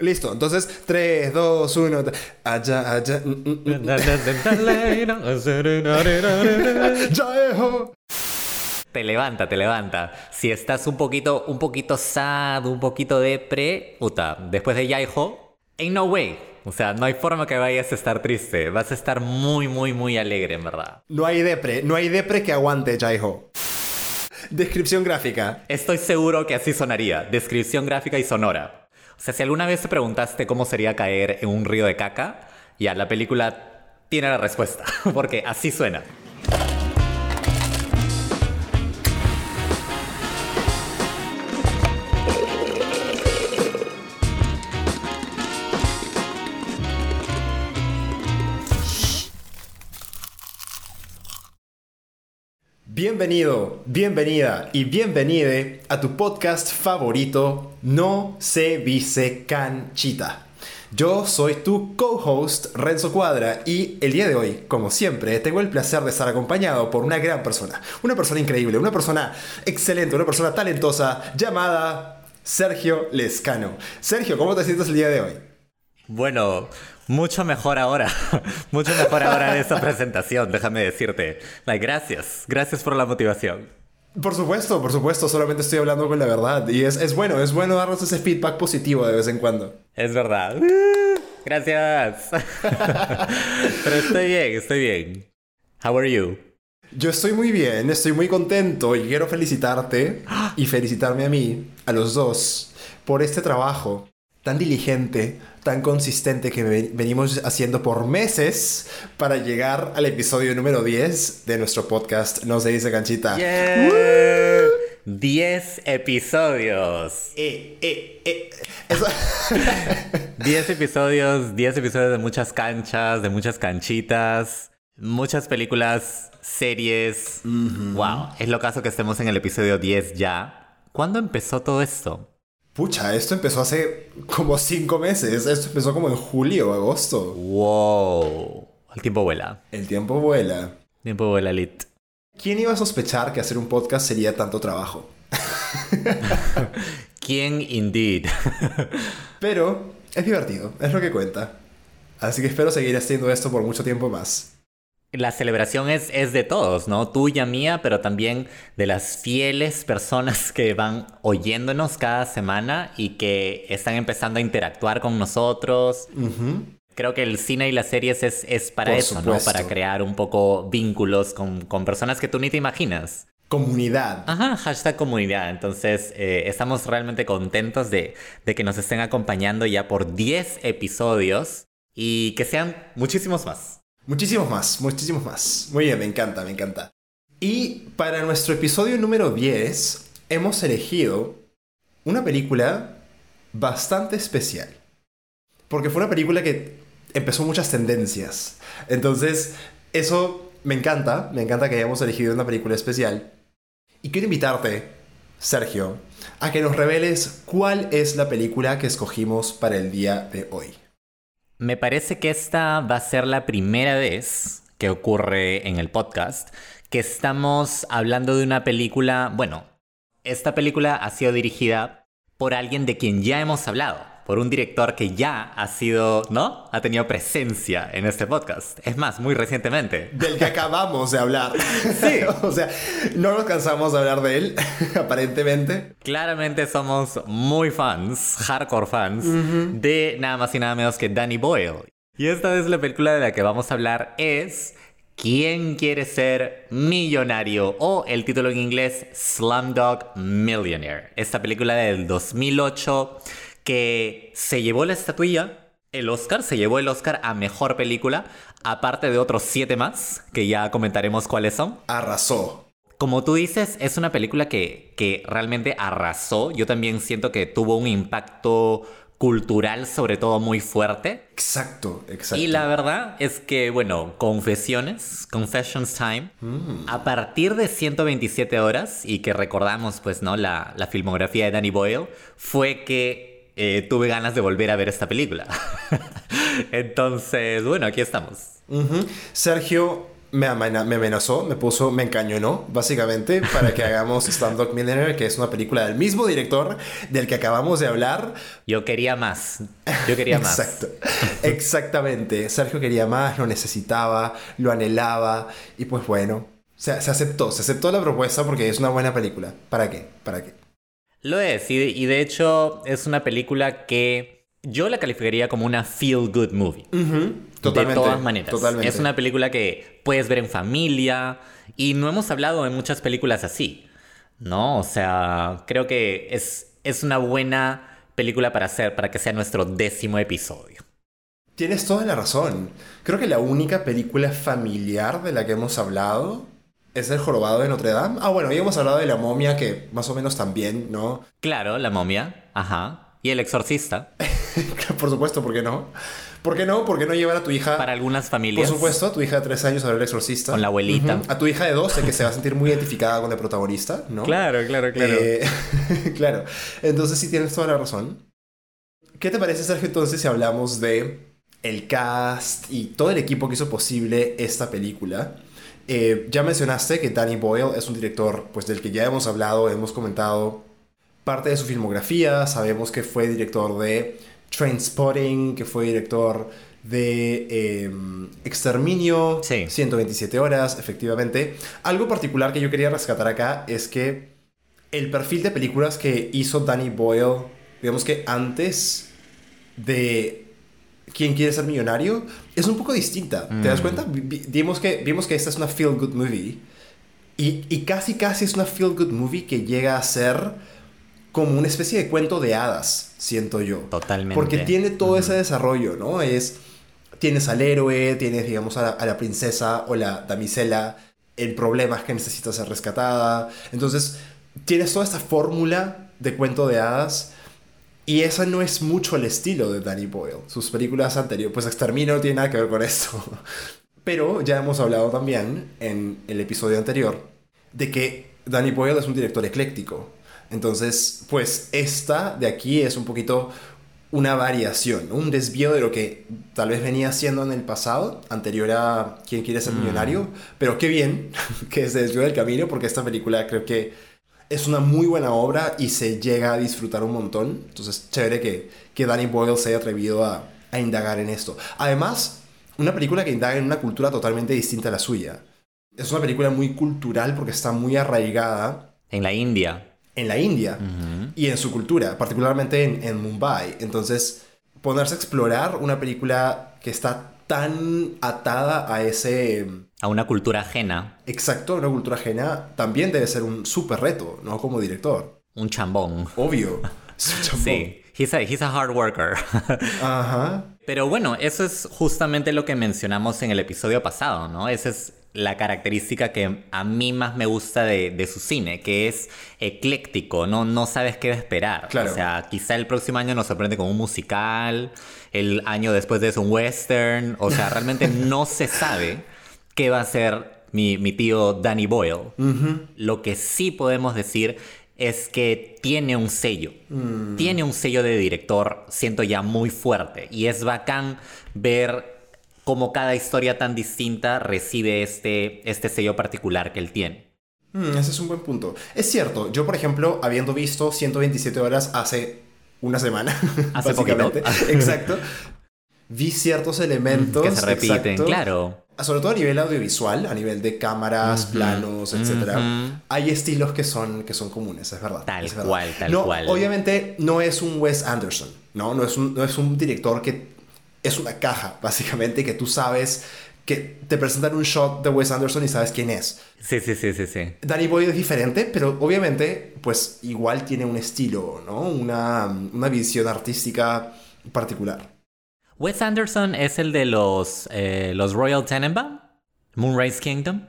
Listo, entonces 3, 2, 1. Allá, allá. Te levanta, te levanta. Si estás un poquito, un poquito sad, un poquito depre, puta, después de Yaiho, ain't no way. O sea, no hay forma que vayas a estar triste. Vas a estar muy, muy, muy alegre, en verdad. No hay depre, no hay depre que aguante, Jaiho. Descripción gráfica. Estoy seguro que así sonaría. Descripción gráfica y sonora. Sea, si alguna vez te preguntaste cómo sería caer en un río de caca, ya la película tiene la respuesta. Porque así suena. Bienvenido, bienvenida y bienvenide a tu podcast favorito, No se vice canchita. Yo soy tu co-host Renzo Cuadra y el día de hoy, como siempre, tengo el placer de estar acompañado por una gran persona, una persona increíble, una persona excelente, una persona talentosa llamada Sergio Lescano. Sergio, ¿cómo te sientes el día de hoy? Bueno, mucho mejor ahora. mucho mejor ahora de esta presentación, déjame decirte. Like, gracias. Gracias por la motivación. Por supuesto, por supuesto, solamente estoy hablando con la verdad y es, es bueno, es bueno darnos ese feedback positivo de vez en cuando. Es verdad. Gracias. Pero estoy bien, estoy bien. How are you? Yo estoy muy bien, estoy muy contento y quiero felicitarte y felicitarme a mí, a los dos, por este trabajo tan diligente, tan consistente que ve- venimos haciendo por meses para llegar al episodio número 10 de nuestro podcast No se dice canchita. Yeah. 10 episodios. Eh, eh, eh. Eso- 10 episodios, 10 episodios de muchas canchas, de muchas canchitas, muchas películas, series. Wow, es lo caso que estemos en el episodio 10 ya. ¿Cuándo empezó todo esto? Pucha, esto empezó hace como 5 meses, esto empezó como en julio, agosto. Wow. El tiempo vuela. El tiempo vuela. El tiempo vuela, lit. ¿Quién iba a sospechar que hacer un podcast sería tanto trabajo? ¿Quién indeed? Pero es divertido, es lo que cuenta. Así que espero seguir haciendo esto por mucho tiempo más. La celebración es, es de todos, ¿no? Tuya, mía, pero también de las fieles personas que van oyéndonos cada semana y que están empezando a interactuar con nosotros. Creo que el cine y las series es, es para Por eso, ¿no? Para crear un poco vínculos con, con personas que tú ni te imaginas. Comunidad. Ajá, hashtag comunidad. Entonces, eh, estamos realmente contentos de, de que nos estén acompañando ya por 10 episodios y que sean muchísimos más. Muchísimos más, muchísimos más. Muy bien, me encanta, me encanta. Y para nuestro episodio número 10 hemos elegido una película bastante especial. Porque fue una película que empezó muchas tendencias. Entonces, eso me encanta, me encanta que hayamos elegido una película especial. Y quiero invitarte, Sergio, a que nos reveles cuál es la película que escogimos para el día de hoy. Me parece que esta va a ser la primera vez que ocurre en el podcast que estamos hablando de una película, bueno, esta película ha sido dirigida por alguien de quien ya hemos hablado, por un director que ya ha sido, ¿no? Ha tenido presencia en este podcast. Es más, muy recientemente. del que acabamos de hablar. Sí. o sea, no nos cansamos de hablar de él, aparentemente. Claramente somos muy fans, hardcore fans, de nada más y nada menos que Danny Boyle. Y esta vez la película de la que vamos a hablar es ¿Quién quiere ser millonario? O el título en inglés Slumdog Millionaire. Esta película del 2008 que se llevó la estatuilla, el Oscar, se llevó el Oscar a Mejor Película, aparte de otros siete más, que ya comentaremos cuáles son. Arrasó. Como tú dices, es una película que, que realmente arrasó. Yo también siento que tuvo un impacto cultural, sobre todo muy fuerte. Exacto, exacto. Y la verdad es que, bueno, confesiones, confessions time, a partir de 127 horas, y que recordamos, pues, ¿no? La, la filmografía de Danny Boyle, fue que eh, tuve ganas de volver a ver esta película. Entonces, bueno, aquí estamos. Ujú. Sergio, me, amena- me amenazó, me puso, me encañonó, básicamente, para que hagamos Slumdog Millionaire, que es una película del mismo director del que acabamos de hablar. Yo quería más. Yo quería más. Exacto. Exactamente. Sergio quería más, lo necesitaba, lo anhelaba, y pues bueno, se, se aceptó, se aceptó la propuesta porque es una buena película. ¿Para qué? ¿Para qué? Lo es, y de, y de hecho es una película que yo la calificaría como una feel good movie. Totalmente. de todas maneras. Totalmente. Es una película que puedes ver en familia y no hemos hablado de muchas películas así. ¿No? O sea, creo que es, es una buena película para hacer, para que sea nuestro décimo episodio. Tienes toda la razón. Creo que la única película familiar de la que hemos hablado es El Jorobado de Notre Dame. Ah, bueno, habíamos hablado de La Momia, que más o menos también, ¿no? Claro, la momia, ajá. Y el exorcista, Por supuesto, ¿por qué no? ¿Por qué no? ¿Por qué no llevar a tu hija? para algunas Por familias. supuesto, a tu hija de tres años a ver El Exorcista. Con la abuelita. A tu hija de 12, que se va a sentir muy identificada con el protagonista, ¿no? Claro, claro, Eh, claro. Entonces sí tienes toda la razón. ¿Qué te parece, Sergio, entonces si hablamos de el cast y todo el equipo que hizo posible esta película? Eh, ya mencionaste que Danny Boyle es un director pues, del que ya hemos hablado, hemos comentado parte de su filmografía. Sabemos que fue director de Trainspotting, que fue director de eh, Exterminio, Sí. 127 horas, efectivamente. Algo particular que yo quería rescatar acá es que el perfil de películas que hizo Danny Boyle, digamos que antes de ¿Quién quiere ser millonario? Es un poco distinta. ¿Te das Mm. cuenta? Vi- vi- Vimos que, vimos que esta es una feel good movie. Y, y casi casi es una feel good movie que llega a ser como una especie de cuento de hadas, siento yo. Totalmente. Porque tiene todo ese desarrollo, ¿no? Es. Tienes al héroe, tienes, digamos, a la, a la princesa o la damisela en problemas que necesita ser rescatada. Entonces, tienes toda esta fórmula de cuento de hadas. Y esa no es mucho el estilo de Danny Boyle. Sus películas anteriores, pues Exterminio no tiene nada que ver con esto. Pero ya hemos hablado también en el episodio anterior de que Danny Boyle es un director ecléctico. Entonces, pues esta de aquí es un poquito una variación, un desvío de lo que tal vez venía haciendo en el pasado, anterior a Quién quiere ser millonario. Pero qué bien que se desvió del camino porque esta película creo que es una muy buena obra y se llega a disfrutar un montón. Entonces, chévere que, que Danny Boyle se haya atrevido a, a indagar en esto. Además, una película que indaga en una cultura totalmente distinta a la suya. Es una película muy cultural porque está muy arraigada En la India. en la India y en su cultura, particularmente en, en Mumbai. Entonces, ponerse a explorar una película que está tan atada a ese A una cultura ajena. exacto, una cultura ajena, también debe ser un súper reto, ¿no? Como director. Un chambón. Obvio. Es un chambón. Sí. He's a, he's a hard worker. Ajá. Pero bueno, eso es justamente lo que mencionamos en el episodio pasado, ¿no? Esa es la característica que a mí más me gusta de, de su cine, que es ecléctico, ¿no? No sabes qué esperar. Claro. O sea, quizá el próximo año nos sorprende con un musical, el año después de eso un western, o sea, realmente no se sabe qué va a ser mi, mi tío Danny Boyle. Lo que sí podemos decir es que tiene un sello. Tiene un sello de director, siento ya muy fuerte. Y es bacán ver cómo cada historia tan distinta recibe este, este sello particular que él tiene. Mm, ese es un buen punto. Es cierto, yo por ejemplo, habiendo visto 127 horas hace una semana, Hace básicamente, poquito. exacto, vi ciertos elementos que se repiten, exacto, claro. Sobre todo a nivel audiovisual, a nivel de cámaras, planos, etc. ujú. Hay estilos que son, que son comunes, es verdad. Tal es verdad. cual, tal No, cual. Obviamente no es un Wes Anderson, ¿no? No es un, no es un director que es una caja, básicamente, que tú sabes que te presentan un shot de Wes Anderson y sabes quién es. Sí, sí, sí, sí, sí. Danny Boyle es diferente, pero obviamente, pues igual tiene un estilo, ¿no? Una, una visión artística particular. Wes Anderson es el de los, eh, los Royal Tenenbaum, Moonrise Kingdom.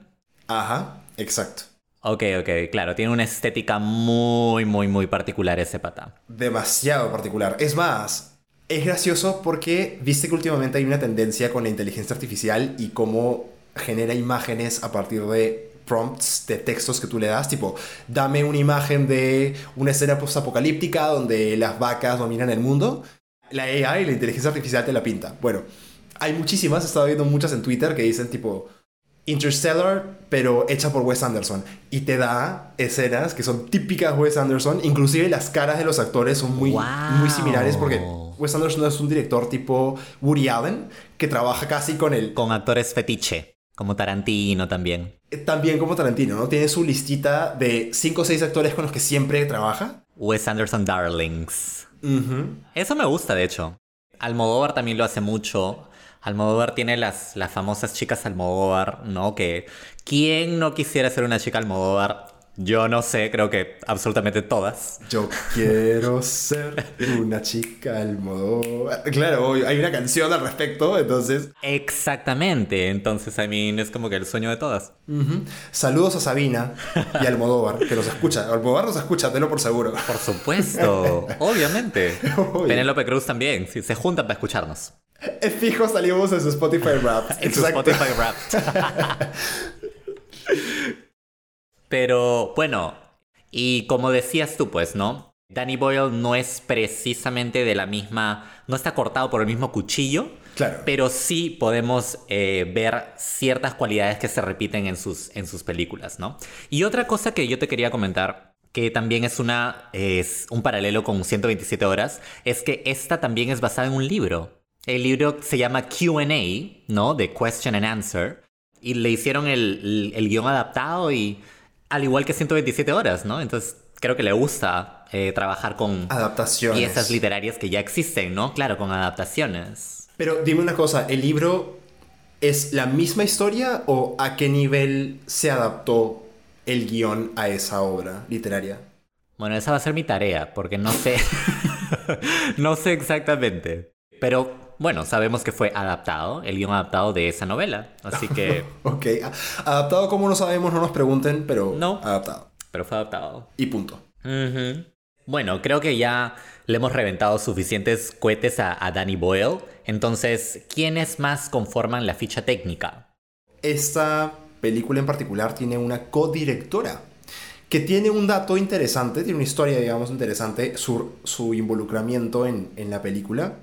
Ajá, exacto. Ok, ok, claro, tiene una estética muy, muy, muy particular ese pata. Demasiado particular. Es más, es gracioso porque viste que últimamente hay una tendencia con la inteligencia artificial y cómo genera imágenes a partir de prompts de textos que tú le das, tipo, dame una imagen de una escena postapocalíptica donde las vacas dominan el mundo. La AI, la inteligencia artificial te la pinta. Bueno, hay muchísimas, he estado viendo muchas en Twitter que dicen tipo, Interstellar, pero hecha por Wes Anderson. Y te da escenas que son típicas Wes Anderson. Inclusive las caras de los actores son muy, Wow. muy similares porque Wes Anderson es un director tipo Woody Allen que trabaja casi con él. Con actores fetiche, como Tarantino también. También como Tarantino, ¿no? Tiene su listita de 5 o 6 actores con los que siempre trabaja. Wes Anderson Darlings. Eso me gusta, de hecho. Almodóvar también lo hace mucho. Almodóvar tiene las, las famosas chicas Almodóvar, ¿no? Que ¿quién no quisiera ser una chica Almodóvar? Yo no sé, creo que absolutamente todas. Yo quiero ser una chica al modo... Claro, hay una canción al respecto, entonces... Exactamente, entonces, I mean, es como que el sueño de todas. Saludos a Sabina y a Almodóvar, que nos escucha. Almodóvar nos escucha, tenlo por seguro. Por supuesto, obviamente. Obvio. Penélope Cruz también, sí, se juntan para escucharnos. Es fijo, salimos en su Spotify Rap. En su Spotify Wrapped. Pero bueno, y como decías tú, pues, ¿no? Danny Boyle no es precisamente de la misma. No está cortado por el mismo cuchillo. Claro. Pero sí podemos eh, ver ciertas cualidades que se repiten en sus, en sus películas, ¿no? Y otra cosa que yo te quería comentar, que también es, una, es un paralelo con 127 horas, es que esta también es basada en un libro. El libro se llama QA, ¿no? De Question and Answer. Y le hicieron el, el, el guion adaptado y al igual que 127 horas, ¿no? Entonces creo que le gusta eh, trabajar con Adaptaciones. piezas literarias que ya existen, ¿no? Claro, con adaptaciones. Pero dime una cosa, ¿el libro es la misma historia o a qué nivel se adaptó el guion a esa obra literaria? Bueno, esa va a ser mi tarea, porque no sé. no sé exactamente. Pero bueno, sabemos que fue adaptado, el guion adaptado de esa novela. Así que. Ok, adaptado como no sabemos, no nos pregunten, pero No. adaptado. Pero fue adaptado. Y punto. Bueno, creo que ya le hemos reventado suficientes cohetes a, a Danny Boyle. Entonces, ¿quiénes más conforman la ficha técnica? Esta película en particular tiene una codirectora que tiene un dato interesante, tiene una historia, digamos, interesante, su, su involucramiento en, en la película.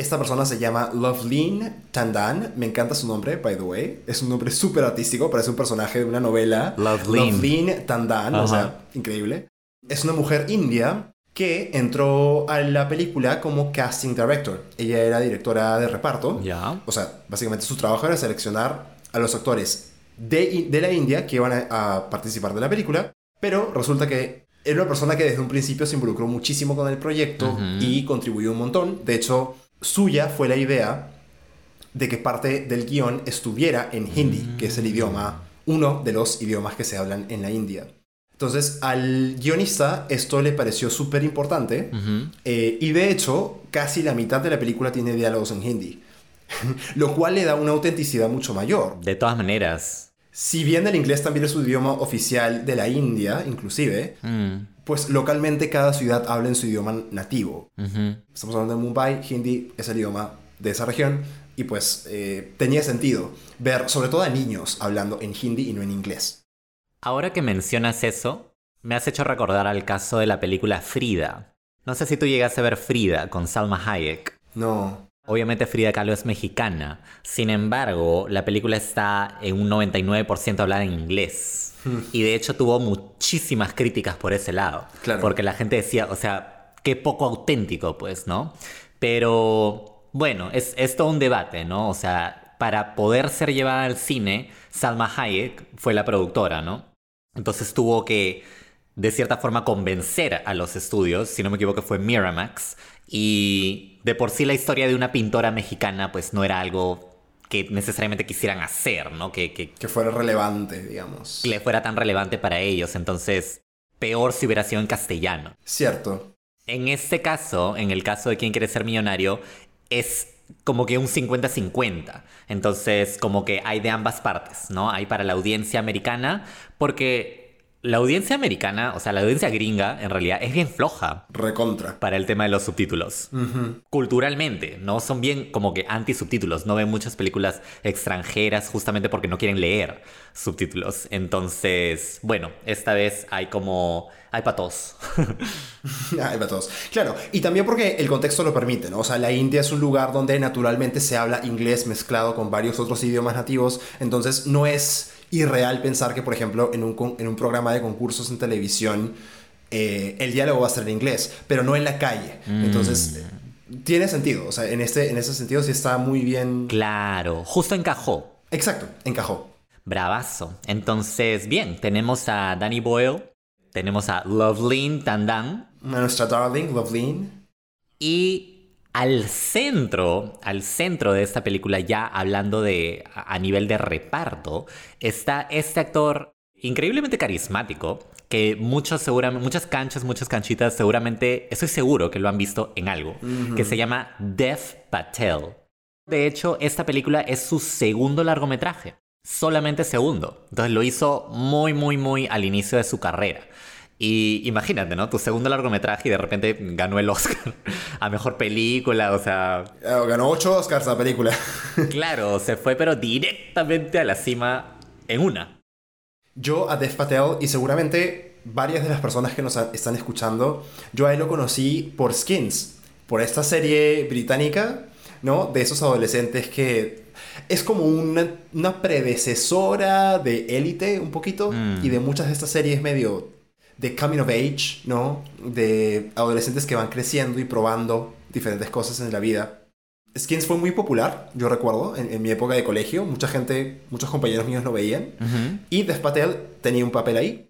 Esta persona se llama Loveleen Tandan, me encanta su nombre, by the way, es un nombre súper artístico, parece un personaje de una novela. Loveleen. Loveleen Tandan, o Ajá. sea, increíble. Es una mujer india que entró a la película como casting director. Ella era directora de reparto. Ya. O sea, básicamente su trabajo era seleccionar a los actores de, de la India que iban a, a participar de la película, pero resulta que era una persona que desde un principio se involucró muchísimo con el proyecto y contribuyó un montón. De hecho, suya fue la idea de que parte del guion estuviera en hindi, que es el idioma, uno de los idiomas que se hablan en la India. Entonces, al guionista esto le pareció súper importante eh, y de hecho, casi la mitad de la película tiene diálogos en hindi. Lo cual le da una autenticidad mucho mayor. De todas maneras. Si bien el inglés también es su idioma oficial de la India, inclusive, Mm, pues localmente cada ciudad habla en su idioma nativo. Estamos hablando de Mumbai, hindi es el idioma de esa región y pues eh, tenía sentido ver sobre todo a niños hablando en hindi y no en inglés. Ahora que mencionas eso, me has hecho recordar al caso de la película Frida. No sé si tú llegaste a ver Frida con Salma Hayek. No. Obviamente Frida Kahlo es mexicana. Sin embargo, la película está en un 99% hablada en inglés. Y de hecho tuvo muchísimas críticas por ese lado. Claro. Porque la gente decía, o sea, qué poco auténtico, pues, ¿no? Pero bueno, es, es todo un debate, ¿no? O sea, para poder ser llevada al cine, Salma Hayek fue la productora, ¿no? Entonces tuvo que, de cierta forma, convencer a los estudios, si no me equivoco fue Miramax, y de por sí la historia de una pintora mexicana pues no era algo que necesariamente quisieran hacer, ¿no? Que, que, Que fuera relevante, digamos. le fuera tan relevante para ellos, entonces peor si hubiera sido en castellano. Cierto. En este caso, en el caso de quien quiere ser millonario, es como que un 50-50. Entonces, como que hay de ambas partes, ¿no? Hay para la audiencia americana, porque la audiencia americana, o sea, la audiencia gringa, en realidad es bien floja Recontra. para el tema de los subtítulos. Culturalmente, ¿no? Son bien como que anti-subtítulos. No ven muchas películas extranjeras justamente porque no quieren leer subtítulos. Entonces, bueno, esta vez hay como... Hay patos. Ay, para todos. Claro, y también porque el contexto lo permite, ¿no? O sea, la India es un lugar donde naturalmente se habla inglés mezclado con varios otros idiomas nativos, entonces no es irreal pensar que, por ejemplo, en un, en un programa de concursos en televisión, eh, el diálogo va a ser en inglés, pero no en la calle. Entonces, eh, tiene sentido, o sea, en, este, en ese sentido sí está muy bien... claro, justo encajó. Exacto, encajó. Bravazo. Entonces, bien, tenemos a Danny Boyle, tenemos a Loveline Tandan A nuestra darling, Loveline. y al centro, al centro de esta película, ya hablando de a nivel de reparto, está este actor increíblemente carismático que muchos seguramente, muchas canchas, muchas canchitas seguramente, estoy seguro que lo han visto en algo, que se llama Dev Patel. De hecho, esta película es su segundo largometraje. Solamente segundo. Entonces lo hizo muy, muy, muy al inicio de su carrera. Y imagínate, ¿no? Tu segundo largometraje y de repente ganó el Oscar a mejor película. O sea, Eh, ganó 8 Oscars la película. claro, se fue pero directamente a la cima en una. Yo a Dev Patel y seguramente varias de las personas que nos están escuchando, yo a él lo conocí por Skins, por esta serie británica, ¿no? De esos adolescentes que es como una, una predecesora de Élite un poquito y de muchas de estas series medio de coming of age, ¿no? De adolescentes que van creciendo y probando diferentes cosas en la vida. Skins fue muy popular, yo recuerdo, en, en mi época de colegio. Mucha gente, muchos compañeros míos lo veían. Y Dev Patel tenía un papel ahí.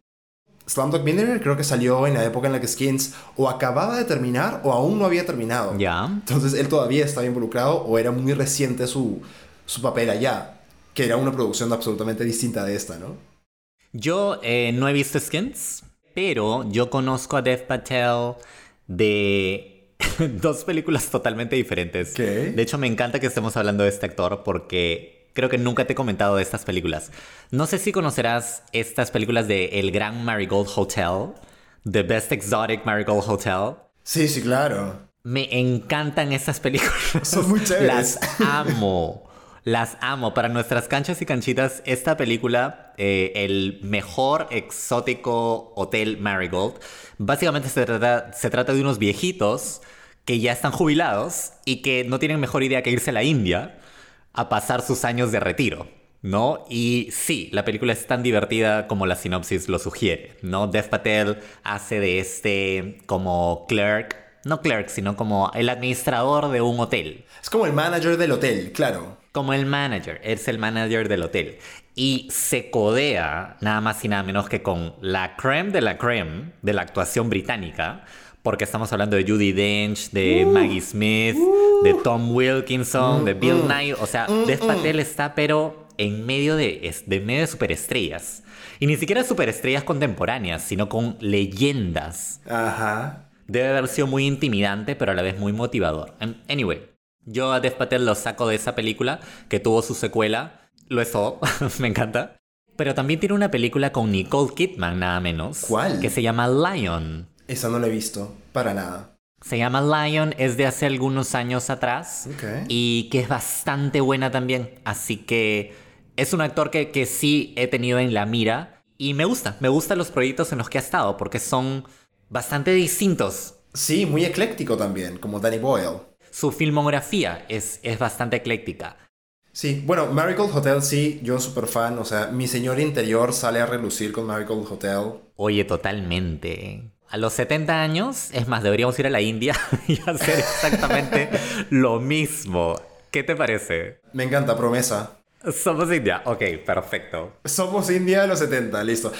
Slumdog Millionaire creo que salió en la época en la que Skins o acababa de terminar o aún no había terminado. Ya. Entonces él todavía estaba involucrado o era muy reciente su, su papel allá, que era una producción absolutamente distinta de esta, ¿no? Yo eh, no he visto Skins, pero yo conozco a Dev Patel de dos películas totalmente diferentes. ¿Qué? De hecho, me encanta que estemos hablando de este actor porque creo que nunca te he comentado de estas películas. No sé si conocerás estas películas de El Gran Marigold Hotel, The Best Exotic Marigold Hotel. Sí, sí, claro. Me encantan estas películas. Son muy chéveres. Las amo. Las amo. Para nuestras canchas y canchitas, esta película, eh, el mejor exótico hotel Marigold, básicamente se trata, se trata de unos viejitos que ya están jubilados y que no tienen mejor idea que irse a la India a pasar sus años de retiro. ¿No? Y sí, la película es tan divertida como la sinopsis lo sugiere, ¿no? Dev Patel hace de este como clerk, no clerk, sino como el administrador de un hotel. Es como el manager del hotel, claro. Como el manager, es el manager del hotel. Y se codea nada más y nada menos que con la creme de la creme de la actuación británica, porque estamos hablando de Judy Dench, de Maggie Smith, de Tom Wilkinson, de Bill Nye. O sea, Dev Patel está pero en medio de, de medio de superestrellas. Y ni siquiera superestrellas contemporáneas, sino con leyendas. Ajá. Debe haber sido muy intimidante, pero a la vez muy motivador. Anyway, yo a Dev Patel lo saco de esa película que tuvo su secuela. Lo es todo, me encanta. Pero también tiene una película con Nicole Kidman, nada menos. ¿Cuál? Que se llama Lion. Esa no la he visto, para nada. Se llama Lion, es de hace algunos años atrás. Ok. Y que es bastante buena también. Así que es un actor que, que sí he tenido en la mira. Y me gusta, me gustan los proyectos en los que ha estado, porque son bastante distintos. Sí, muy ecléctico también, como Danny Boyle. Su filmografía es, es bastante ecléctica. Sí, bueno, Marigold Hotel sí, yo súper fan, o sea, mi señor interior sale a relucir con Marigold Hotel. Oye, totalmente. A los 70 años, es más, deberíamos ir a la India y hacer exactamente lo mismo. ¿Qué te parece? Me encanta, promesa. Somos India. Ok, perfecto. Somos India de los 70, listo.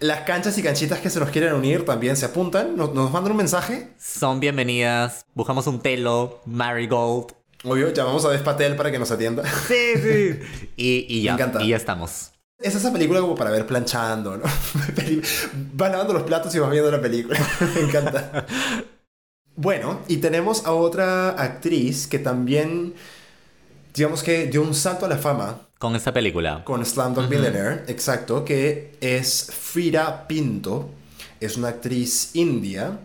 Las canchas y canchitas que se nos quieren unir también se apuntan, nos, nos mandan un mensaje. Son bienvenidas. Buscamos un telo, marigold. Obvio, llamamos a Despatel para que nos atienda. Sí, sí. Y, y ya, Me encanta. y ya estamos. Es esa película como para ver planchando, ¿no? Vas lavando los platos y vas viendo la película. Me encanta. Bueno, y tenemos a otra actriz que también, digamos que dio un salto a la fama con esta película? Con Slumdog Millionaire, exacto, que es Frida Pinto. Es una actriz india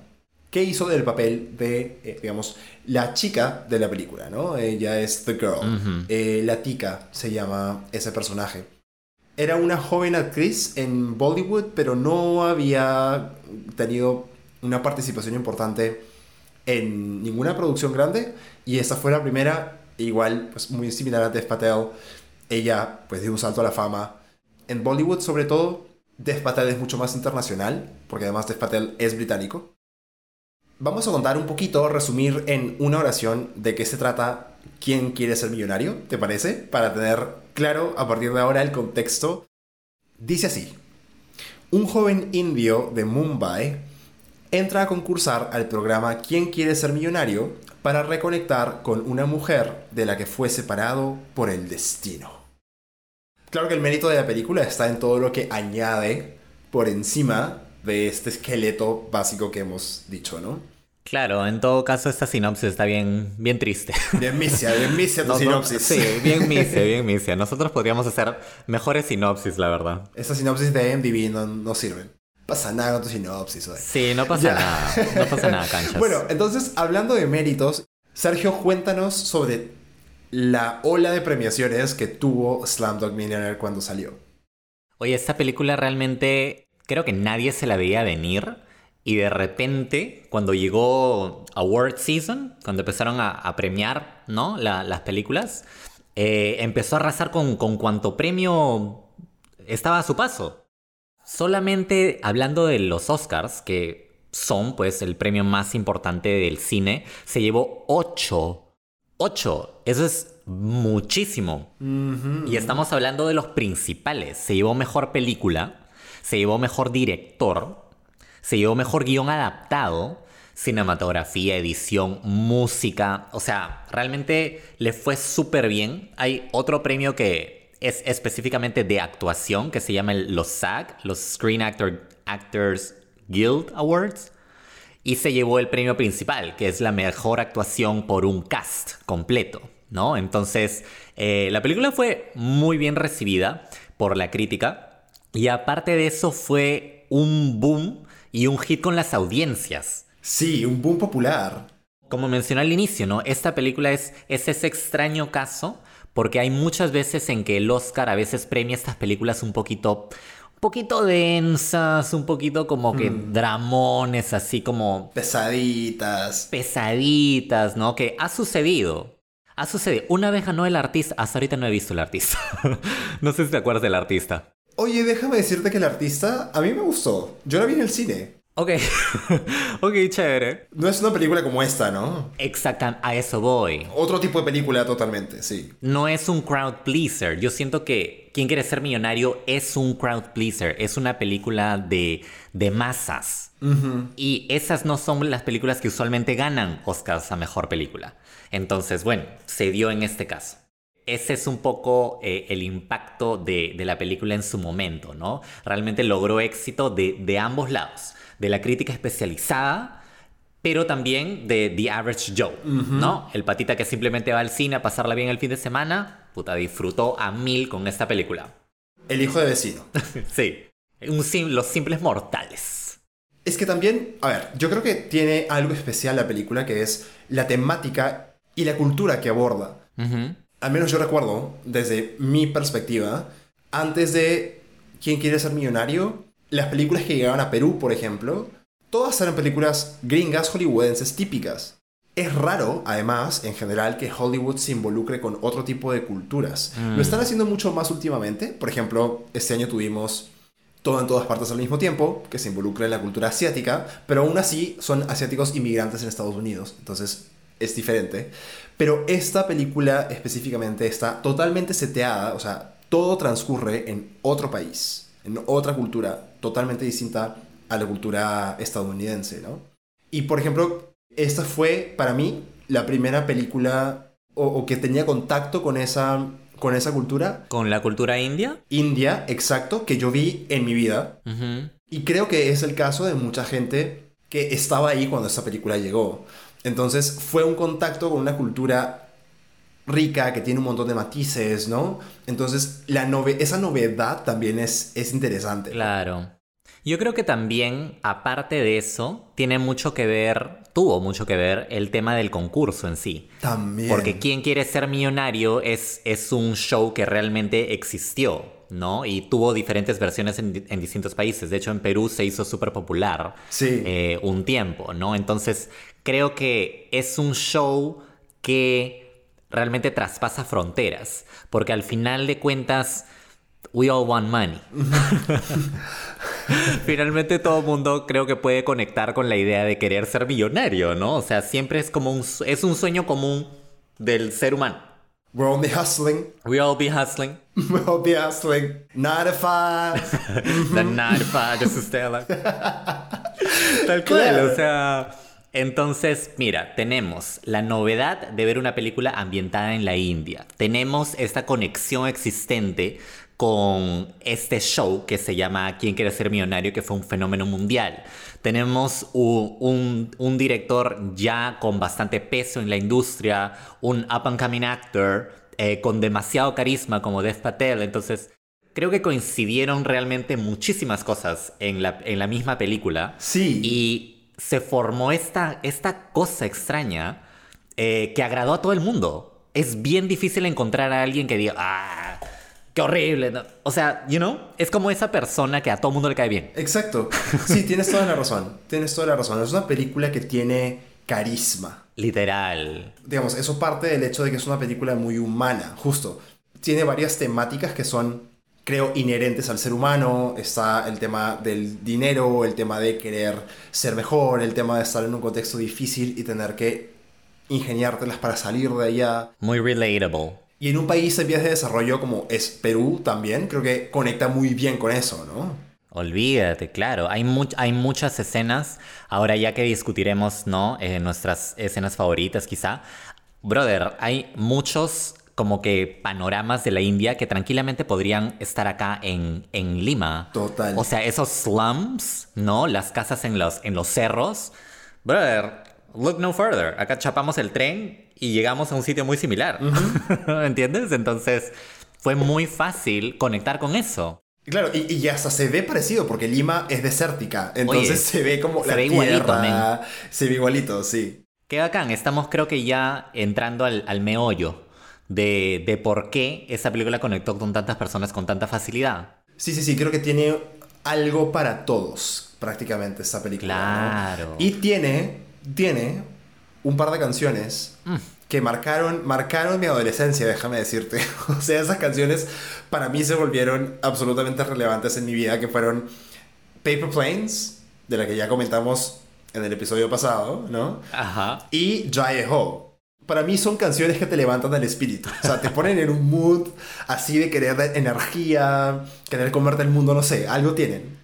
que hizo del papel de, eh, digamos, la chica de la película, ¿no? Ella es The Girl. Eh, la tica se llama ese personaje. Era una joven actriz en Bollywood, pero no había tenido una participación importante en ninguna producción grande. Y esta fue la primera, igual, pues muy similar a Dev Patel. Ella, pues, dio un salto a la fama. En Bollywood, sobre todo, Dev Patel es mucho más internacional, porque además Dev Patel es británico. Vamos a contar un poquito, resumir en una oración de qué se trata ¿Quién quiere ser millonario? ¿Te parece? Para tener claro a partir de ahora el contexto. Dice así. Un joven indio de Mumbai entra a concursar al programa ¿Quién quiere ser millonario? Para reconectar con una mujer de la que fue separado por el destino. Claro que el mérito de la película está en todo lo que añade por encima de este esqueleto básico que hemos dicho, ¿no? Claro, en todo caso esta sinopsis está bien, bien triste. Bien misia, bien misia tu sinopsis. sí, bien misia, bien misia. Nosotros podríamos hacer mejores sinopsis, la verdad. Estas sinopsis de MDB no, no sirven. Pasa nada con tu sinopsis. Hoy. Sí, no pasa nada. No pasa nada, canchas. Bueno, entonces, hablando de méritos, Sergio, cuéntanos sobre la ola de premiaciones que tuvo Slumdog Millionaire cuando salió. Oye, esta película realmente creo que nadie se la veía venir. Y de repente, cuando llegó Award Season, cuando empezaron a, premiar ¿no? las películas, eh, empezó a arrasar con, con cuanto premio estaba a su paso. Solamente hablando de los Oscars, que son pues el premio más importante del cine, se llevó 8. 8. Eso es muchísimo. Y estamos hablando de los principales. Se llevó mejor película, se llevó mejor director, se llevó mejor guion adaptado, cinematografía, edición, música. O sea, realmente le fue súper bien. Hay otro premio que es específicamente de actuación que se llama los SAG, los Screen Actors Guild Awards. Y se llevó el premio principal, que es la mejor actuación por un cast completo, ¿no? Entonces, eh, la película fue muy bien recibida por la crítica. Y aparte de eso fue un boom y un hit con las audiencias. Sí, un boom popular. Como mencioné al inicio, ¿no? Esta película es, es ese extraño caso porque hay muchas veces en que el Oscar a veces premia estas películas un poquito un poquito densas, un poquito como que hmm. dramones, así como pesaditas. Pesaditas, ¿no? Que ha sucedido. Ha sucedido. Una vez ganó el artista, hasta ahorita no he visto el artista. no sé si te acuerdas del artista. Oye, déjame decirte que el artista a mí me gustó. Yo la vi en el cine. Ok, ok, chévere. No es una película como esta, ¿no? Exactamente, a eso voy. Otro tipo de película totalmente, sí. No es un crowd pleaser. Yo siento que Quien quiere ser millonario es un crowd pleaser. Es una película de, de masas. Y esas no son las películas que usualmente ganan Oscars a mejor película. Entonces, bueno, se dio en este caso ese es un poco eh, el impacto de, la película en su momento, ¿no? Realmente logró éxito de, ambos lados, de la crítica especializada, pero también de The Average Joe, ¿no? El patita que simplemente va al cine a pasarla bien el fin de semana, puta, disfrutó a mil con esta película. El hijo de vecino. sí, los simples mortales. Es que también, a ver, yo creo que tiene algo especial la película, que es la temática y la cultura que aborda al menos yo recuerdo, desde mi perspectiva, antes de ¿Quién quiere ser millonario? Las películas que llegaban a Perú, por ejemplo, todas eran películas gringas hollywoodenses típicas. Es raro, además, en general, que Hollywood se involucre con otro tipo de culturas. Lo están haciendo mucho más últimamente. Por ejemplo, este año tuvimos todo en todas partes al mismo tiempo, que se involucra en la cultura asiática, pero aún así son asiáticos inmigrantes en Estados Unidos. Entonces, es diferente. Pero esta película específicamente está totalmente seteada, o sea, todo transcurre en otro país, en otra cultura totalmente distinta a la cultura estadounidense, ¿no? Y por ejemplo, esta fue para mí la primera película o, que tenía contacto con esa, con esa cultura. ¿Con la cultura india? India, exacto, que yo vi en mi vida. Y creo que es el caso de mucha gente que estaba ahí cuando esta película llegó. Entonces fue un contacto con una cultura rica, que tiene un montón de matices, ¿no? Entonces, la nove esa novedad también es, es interesante. Claro. Yo creo que también, aparte de eso, tiene mucho que ver, tuvo mucho que ver el tema del concurso en sí. También. Porque Quién quiere ser millonario es, es un show que realmente existió, ¿no? Y tuvo diferentes versiones en distintos países. De hecho, en Perú se hizo súper popular Sí. eh, un tiempo, ¿no? Entonces, creo que es un show que realmente traspasa fronteras. Porque al final de cuentas, we all want money. Finalmente todo el mundo creo que puede conectar con la idea de querer ser millonario, ¿no? O sea, siempre es como un, es un sueño común del ser humano. We're only hustling. We all be hustling. We'll all be hustling. Nine to five. The nine to five, just to stay alive. Tal cual, Claro. o sea. Entonces, mira, tenemos la novedad de ver una película ambientada en la India. Tenemos esta conexión existente con este show que se llama ¿Quién quiere ser millonario? que fue un fenómeno mundial. Tenemos un director ya con bastante peso en la industria, un up and coming actor eh, con demasiado carisma como Dev Patel. Entonces, creo que coincidieron realmente muchísimas cosas en la, en la misma película. Sí. Y se formó esta, esta cosa extraña eh, que agradó a todo el mundo. Es bien difícil encontrar a alguien que diga, ah, qué horrible. ¿no?". O sea, you know, es como esa persona que a todo el mundo le cae bien. Exacto. Sí, tienes toda la razón. Tienes toda la razón. Es una película que tiene carisma. Literal. Digamos, eso parte del hecho de que es una película muy humana, justo. Tiene varias temáticas que son, creo, inherentes al ser humano. Está el tema del dinero, el tema de querer ser mejor, el tema de estar en un contexto difícil y tener que ingeniártelas para salir de allá. Muy relatable. Y en un país en vías de desarrollo como es Perú también, creo que conecta muy bien con eso, ¿no? Olvídate, claro. Hay, much- hay muchas escenas. Ahora ya que discutiremos, ¿no? Eh, nuestras escenas favoritas quizá. Brother, hay muchos como que panoramas de la India que tranquilamente podrían estar acá en, en Lima. Total. O sea, esos slums, ¿no? Las casas en los, en los cerros. Brother, look no further. Acá chapamos el tren y llegamos a un sitio muy similar. ¿Entiendes? Entonces, fue muy fácil conectar con eso. Claro, y, y hasta se ve parecido porque Lima es desértica, entonces Oye, se ve como se la ve igualito, tierra, se ve igualito, sí. Qué bacán, estamos creo que ya entrando al, al meollo de, de por qué esa película conectó con tantas personas con tanta facilidad. Sí, sí, sí, creo que tiene algo para todos, prácticamente, esta película. ¿no? Claro. Y tiene, tiene un par de canciones Mm. que marcaron, marcaron mi adolescencia, déjame decirte. o sea, esas canciones para mí se volvieron absolutamente relevantes en mi vida, que fueron Paper Planes, de la que ya comentamos en el episodio pasado, ¿no? Ajá. y Jai Ho. Para mí son canciones que te levantan el espíritu. O sea, te ponen en un mood así de querer energía, querer comerte el mundo, no sé, algo tienen.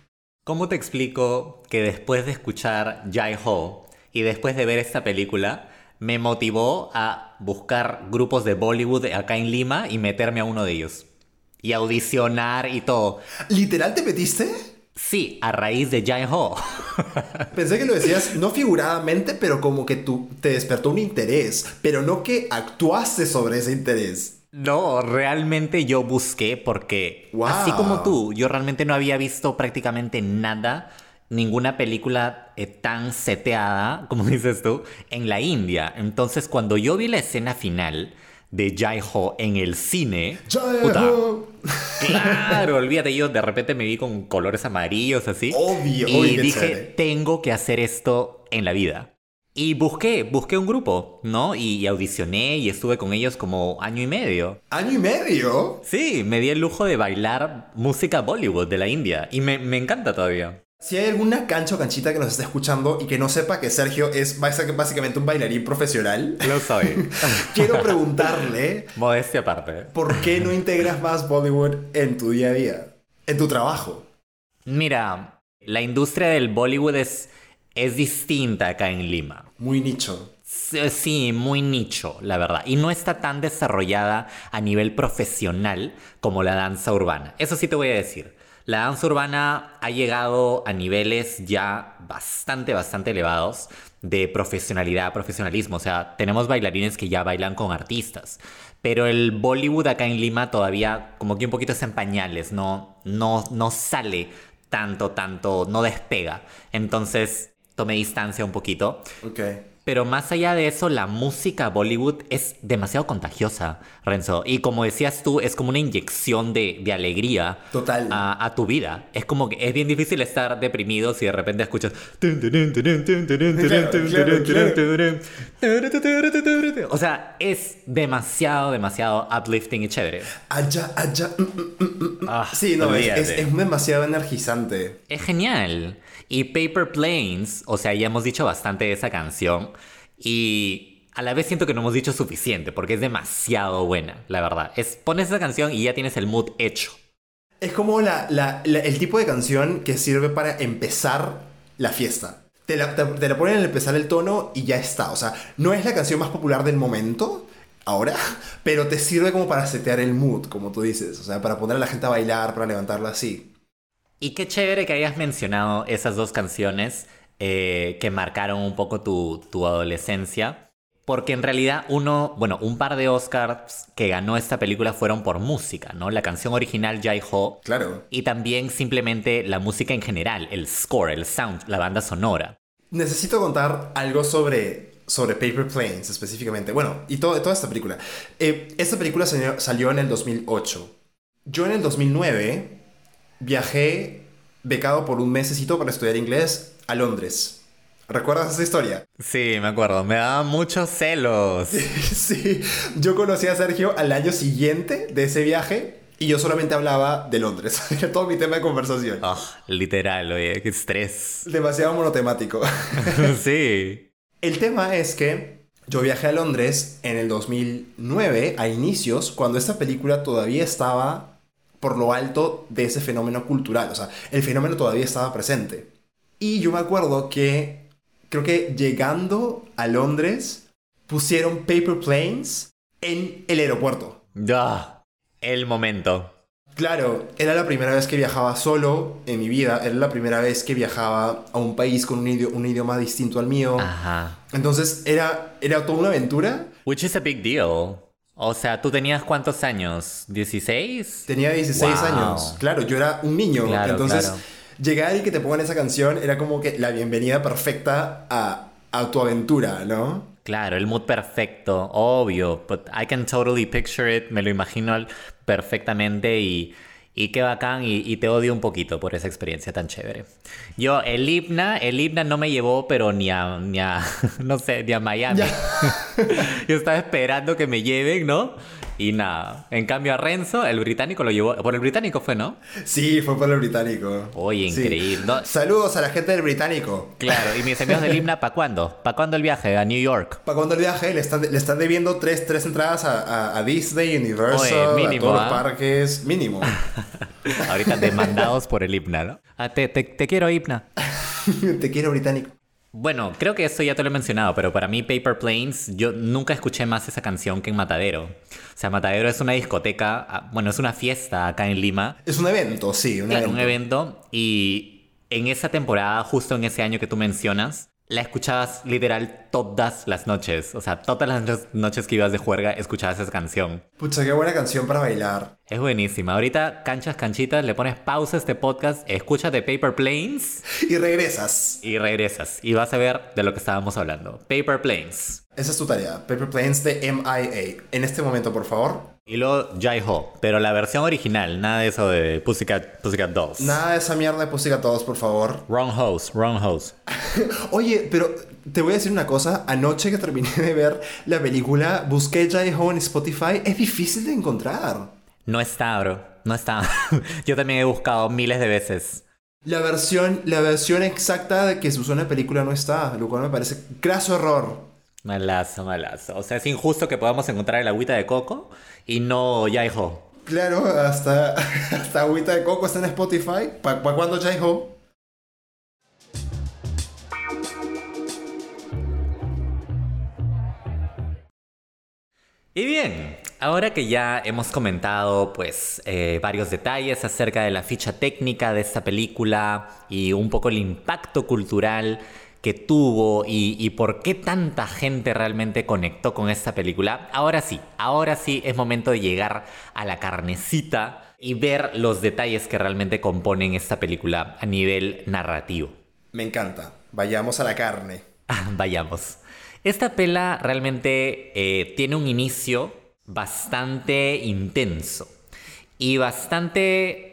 ¿Cómo te explico que después de escuchar Jai Ho y después de ver esta película, me motivó a buscar grupos de Bollywood acá en Lima y meterme a uno de ellos? Y audicionar y todo. ¿Literal te metiste? Sí, a raíz de Jai Ho. Pensé que lo decías no figuradamente, pero como que tú te despertó un interés, pero no que actuaste sobre ese interés. No, realmente yo busqué porque, Wow. así como tú, yo realmente no había visto prácticamente nada, ninguna película eh, tan seteada, como dices tú, en la India. Entonces, cuando yo vi la escena final de Jai Ho en el cine, Jai puta, Ho. claro, olvídate, yo de repente me vi con colores amarillos así. Obvio, y obvio dije, tengo que hacer esto en la vida. Y busqué, busqué un grupo, ¿no? Y, y audicioné y estuve con ellos como año y medio. ¿Año y medio? Sí, me di el lujo de bailar música Bollywood de la India y me, me encanta todavía. Si hay alguna cancha o canchita que nos esté escuchando y que no sepa que Sergio es básic- básicamente un bailarín profesional, Lo soy. quiero preguntarle Modestia aparte. ¿Por qué no integras más Bollywood en tu día a día? En tu trabajo. Mira, la industria del Bollywood es, es distinta acá en Lima. Muy nicho. Sí, muy nicho, la verdad. Y no está tan desarrollada a nivel profesional como la danza urbana. Eso sí te voy a decir. La danza urbana ha llegado a niveles ya bastante, bastante elevados. de profesionalidad, profesionalismo. O sea, tenemos bailarines que ya bailan con artistas. Pero el Bollywood acá en Lima todavía como que un poquito está en pañales, no, no, no sale tanto, tanto, no despega. Entonces tomé distancia un poquito. Ok. Pero más allá de eso, la música Bollywood es demasiado contagiosa, Renzo. Y como decías tú, es como una inyección de, de alegría Total. A, a tu vida. Es como que es bien difícil estar deprimido si de repente escuchas. O sea, es demasiado, demasiado uplifting y chévere. Allá, allá. mm, mm, mm, mm. Ah, sí, no, es, es, es demasiado energizante. Es genial. Y Paper Planes, o sea, ya hemos dicho bastante de esa canción. Y a la vez siento que no hemos dicho suficiente, porque es demasiado buena, la verdad. Es, pones esa canción y ya tienes el mood hecho. Es como la, el tipo de canción que sirve para empezar la fiesta. Te la, te la ponen al empezar el tono y ya está. O sea, no es la canción más popular del momento, ahora, pero te sirve como para setear el mood, como tú dices. O sea, para poner a la gente a bailar, para levantarla así. Y qué chévere que hayas mencionado esas dos canciones eh, que marcaron un poco tu, tu adolescencia. Porque en realidad uno, bueno, un par de Oscars que ganó esta película fueron por música, ¿no? La canción original Jai Ho Claro. y también simplemente la música en general, el score, el sound, la banda sonora. Necesito contar algo sobre, sobre Paper Planes específicamente. Bueno, y todo, toda esta película. Eh, esta película salió, salió en el 2008. Yo en el 2009 viajé becado por un mesecito para estudiar inglés a Londres. ¿Recuerdas esa historia? Sí, me acuerdo, me daba muchos celos. sí, yo conocí a Sergio al año siguiente de ese viaje y yo solamente hablaba de Londres. Era todo mi tema de conversación. Ah, literal, oye, qué estrés. Demasiado monotemático. sí. El tema es que yo viajé a Londres en el 2009, a inicios, cuando esta película todavía estaba por lo alto de ese fenómeno cultural. O sea, el fenómeno todavía estaba presente. Y yo me acuerdo que, creo que llegando a Londres, pusieron Paper Planes en el aeropuerto. Ya. El momento. Claro, era la primera vez que viajaba solo en mi vida, era la primera vez que viajaba a un país con un, idi- un idioma distinto al mío. Ajá. Entonces era, era toda una aventura. Which is a big deal. O sea, ¿tú tenías cuántos años? ¿16? Tenía 16 Wow. años. Claro, yo era un niño. Claro, Entonces, claro. llegar y que te pongan esa canción era como que la bienvenida perfecta a, a tu aventura, ¿no? Claro, el mood perfecto, obvio. But I can totally picture it, me lo imagino perfectamente y, y qué bacán y, y te odio un poquito por esa experiencia tan chévere. Yo, el himna, el himna no me llevó, pero ni a, ni a no sé, ni a Miami. Yo estaba esperando que me lleven, ¿no? Y nada. En cambio a Renzo, el británico lo llevó, por el británico fue, ¿no? Sí, fue por el británico. Oye, Sí. increíble. No- Saludos a la gente del británico. Claro, y mis amigos del himna, ¿para cuándo? ¿Para cuándo el viaje a New York? Para cuando el viaje le están, le están debiendo tres, tres entradas a, a- a Disney, Universal, Oye, mínimo, a todos los parques. Mínimo. Ahorita demandados por el himna, ¿no? Ah, te, te, te quiero, himna. Te quiero británico. Bueno, creo que esto ya te lo he mencionado, pero para mí Paper Planes, yo nunca escuché más esa canción que en Matadero. O sea, Matadero es una discoteca, ah, bueno, es una fiesta acá en Lima. Es un evento, sí, un Claro, evento. un evento. Y en esa temporada, justo en ese año que tú mencionas, la escuchabas literal todas las noches. O sea, todas las no- noches que ibas de juerga, escuchabas esa canción. Pucha, qué buena canción para bailar. Es buenísima. Ahorita, canchas, canchitas, le pones pausa a este podcast, escúchate Paper Planes Y regresas. y regresas. Y vas a ver de lo que estábamos hablando. Paper Planes. Esa es tu tarea. Paper Planes de MIA. En este momento, por favor. Y luego Jai Ho, pero la versión original, nada de eso de Pussycat, Pussycat Dolls. Nada de esa mierda de a todos, por favor. Wrong host, wrong host. Oye, pero te voy a decir una cosa. Anoche que terminé de ver la película, busqué Jai Ho en Spotify. Es difícil de encontrar. No está, bro. No está. Yo también he buscado miles de veces. La versión, la versión exacta de que se usó en la película no está, lo cual me parece graso error. Malazo, malazo. O sea, es injusto que podamos encontrar el agüita de coco y no Jai Ho. Claro, hasta, hasta Agüita de Coco está en Spotify. ¿Para cuándo Jai Ho? Y bien, ahora que ya hemos comentado pues eh, varios detalles acerca de la ficha técnica de esta película y un poco el impacto cultural que tuvo y, y, por qué tanta gente realmente conectó con esta película, ahora sí, ahora sí es momento de llegar a la carnecita y ver los detalles que realmente componen esta película a nivel narrativo. Me encanta. Vayamos a la carne. Vayamos. Esta pela realmente eh, tiene un inicio bastante intenso y bastante,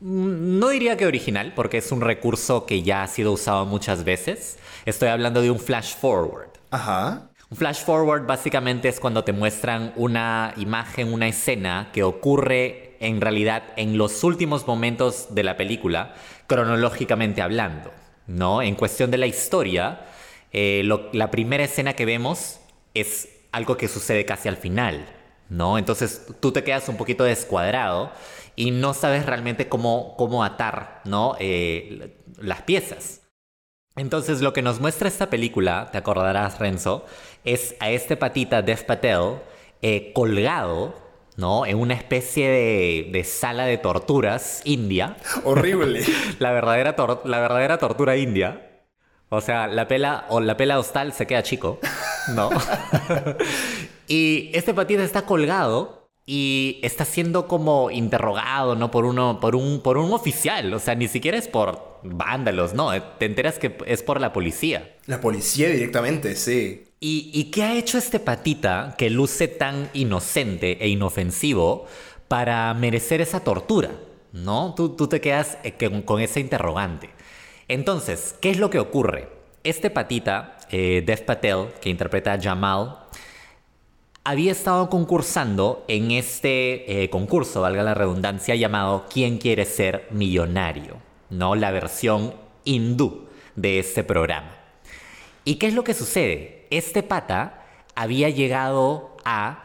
no diría que original, porque es un recurso que ya ha sido usado muchas veces. Estoy hablando de un flash forward. Ajá. Un flash forward básicamente es cuando te muestran una imagen, una escena que ocurre en realidad en los últimos momentos de la película, cronológicamente hablando. ¿no? En cuestión de la historia, eh, la primera escena que vemos es algo que sucede casi al final, ¿no? Entonces tú te quedas un poquito descuadrado y no sabes realmente cómo, cómo atar, ¿no? Eh, las piezas. Entonces lo que nos muestra esta película, te acordarás Renzo, es a este patita Dev Patel eh, colgado, ¿no? En una especie de, sala de torturas india. Horrible. la, verdadera la verdadera tortura india. O sea, la pela o la pela hostal se queda chico, ¿no? y este patita está colgado y está siendo como interrogado, ¿no? Por uno, por un, por un oficial. O sea, ni siquiera es por vándalos, ¿no? Te enteras que es por la policía. La policía directamente, sí. ¿Y, y qué ha hecho este patita que luce tan inocente e inofensivo para merecer esa tortura? ¿No? Tú, tú te quedas eh, con ese interrogante. Entonces, ¿qué es lo que ocurre? Este patita, eh, Dev Patel, que interpreta a Jamal, había estado concursando en este eh, concurso, valga la redundancia, llamado ¿Quién quiere ser millonario? ¿No? La versión hindú de este programa. ¿Y qué es lo que sucede? Este pata había llegado a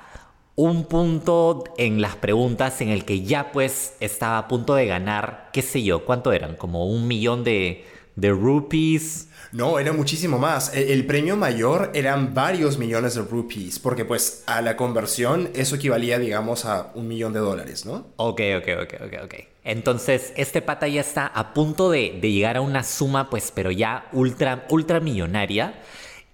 un punto en las preguntas en el que ya pues estaba a punto de ganar, qué sé yo, ¿cuánto eran? Como un millón de, de rupees. No, era muchísimo más. E, el, premio mayor eran varios millones de rupees, porque pues a la conversión eso equivalía, digamos, a un millón de dólares, ¿no? Ok, ok, ok, ok, ok. Entonces, este pata ya está a punto de, llegar a una suma, pues, pero ya ultra, ultra millonaria.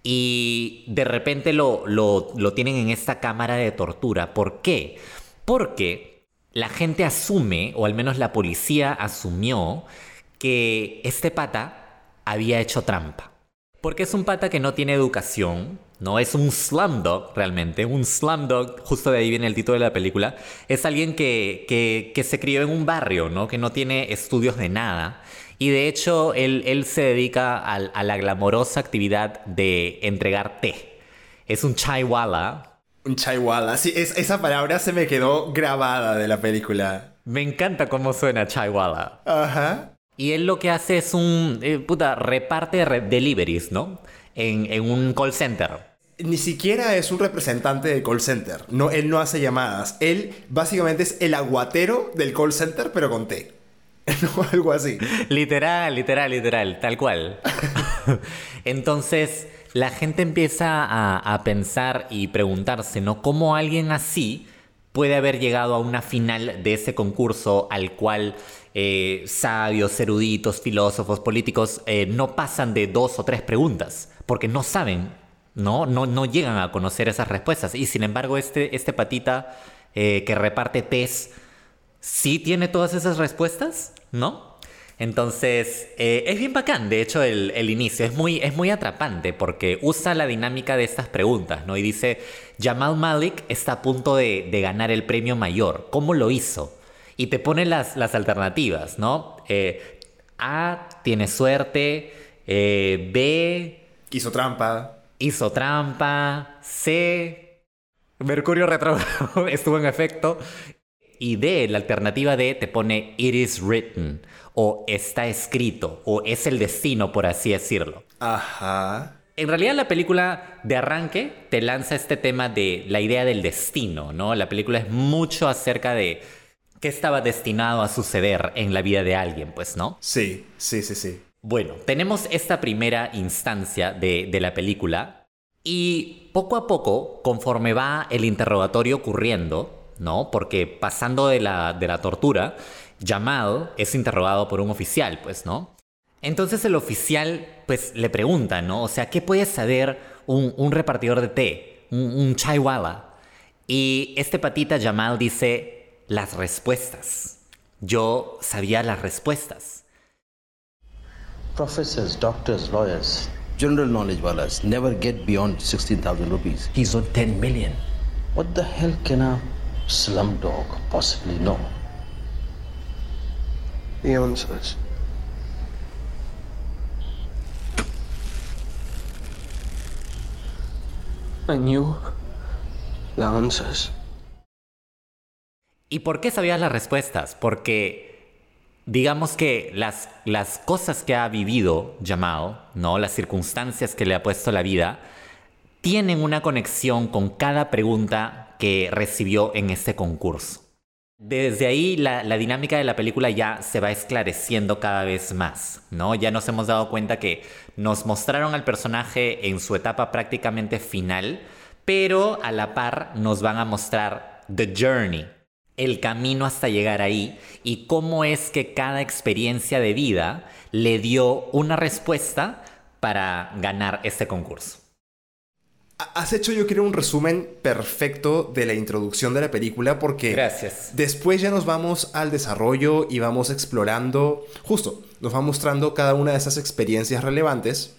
Y de repente lo, lo, lo tienen en esta cámara de tortura. ¿Por qué? Porque la gente asume, o al menos la policía asumió, que este pata había hecho trampa. Porque es un pata que no tiene educación, no es un slumdog realmente, un slumdog, justo de ahí viene el título de la película, es alguien que, que, se crió en un barrio, ¿no? que no tiene estudios de nada. Y de hecho él, él se dedica a, a, la glamorosa actividad de entregar té. Es un chaiwala. Un chaiwala, sí, es, esa palabra se me quedó grabada de la película. Me encanta cómo suena chaiwala. Ajá. Y él lo que hace es un, eh, puta, reparte deliveries, ¿no? En, en, un call center. Ni siquiera es un representante del call center. No, él no hace llamadas. Él básicamente es el aguatero del call center, pero con té. ¿No? Algo así. Literal, literal, literal, tal cual. Entonces, la gente empieza a, a pensar y preguntarse, ¿no? ¿Cómo alguien así puede haber llegado a una final de ese concurso al cual eh, sabios, eruditos, filósofos, políticos eh, no pasan de dos o tres preguntas, porque no saben, ¿no? No, llegan a conocer esas respuestas. Y sin embargo, este, este patita eh, que reparte test, sí tiene todas esas respuestas, ¿no? Entonces, es bien bacán, de hecho, el, inicio. Es muy, es muy atrapante porque usa la dinámica de estas preguntas, ¿no? Y dice, Jamal Malik está a punto de, de ganar el premio mayor. ¿Cómo lo hizo? Y te pone las, las alternativas, ¿no? Eh, A, tiene suerte, eh, B... Hizo trampa. Hizo trampa, C... Mercurio retrógrado estuvo en efecto. Y D, la alternativa D, te pone It is written, o está escrito, o es el destino, por así decirlo. Ajá. En realidad la película de arranque te lanza este tema de la idea del destino, ¿no? La película es mucho acerca de que estaba destinado a suceder en la vida de alguien, pues, ¿no? Sí, sí, sí, sí. Bueno, tenemos esta primera instancia de, la película y poco a poco, conforme va el interrogatorio ocurriendo, ¿no? Porque pasando de la, de la tortura, Jamal es interrogado por un oficial, pues, ¿no? Entonces el oficial pues le pregunta, ¿no? O sea, ¿qué puede saber un, repartidor de té? Un, un chaiwala. Y este patita Jamal dice las respuestas. Yo sabía las respuestas. Professors, doctors, lawyers, general knowledge wallahs never get beyond 16,000 rupees. He's on 10 million. What the hell can a slumdog possibly know? The answers. I knew the answers. ¿Y por qué sabías las respuestas? Porque digamos que las, las cosas que ha vivido Jamal, ¿no? las circunstancias que le ha puesto la vida, tienen una conexión con cada pregunta que recibió en este concurso. Desde ahí la, la, dinámica de la película ya se va esclareciendo cada vez más, ¿no? Ya nos hemos dado cuenta que nos mostraron al personaje en su etapa prácticamente final, pero a la par nos van a mostrar The Journey, el camino hasta llegar ahí y cómo es que cada experiencia de vida le dio una respuesta para ganar este concurso. Has hecho yo creo un resumen perfecto de la introducción de la película porque Gracias. después ya nos vamos al desarrollo y vamos explorando, justo, nos va mostrando cada una de esas experiencias relevantes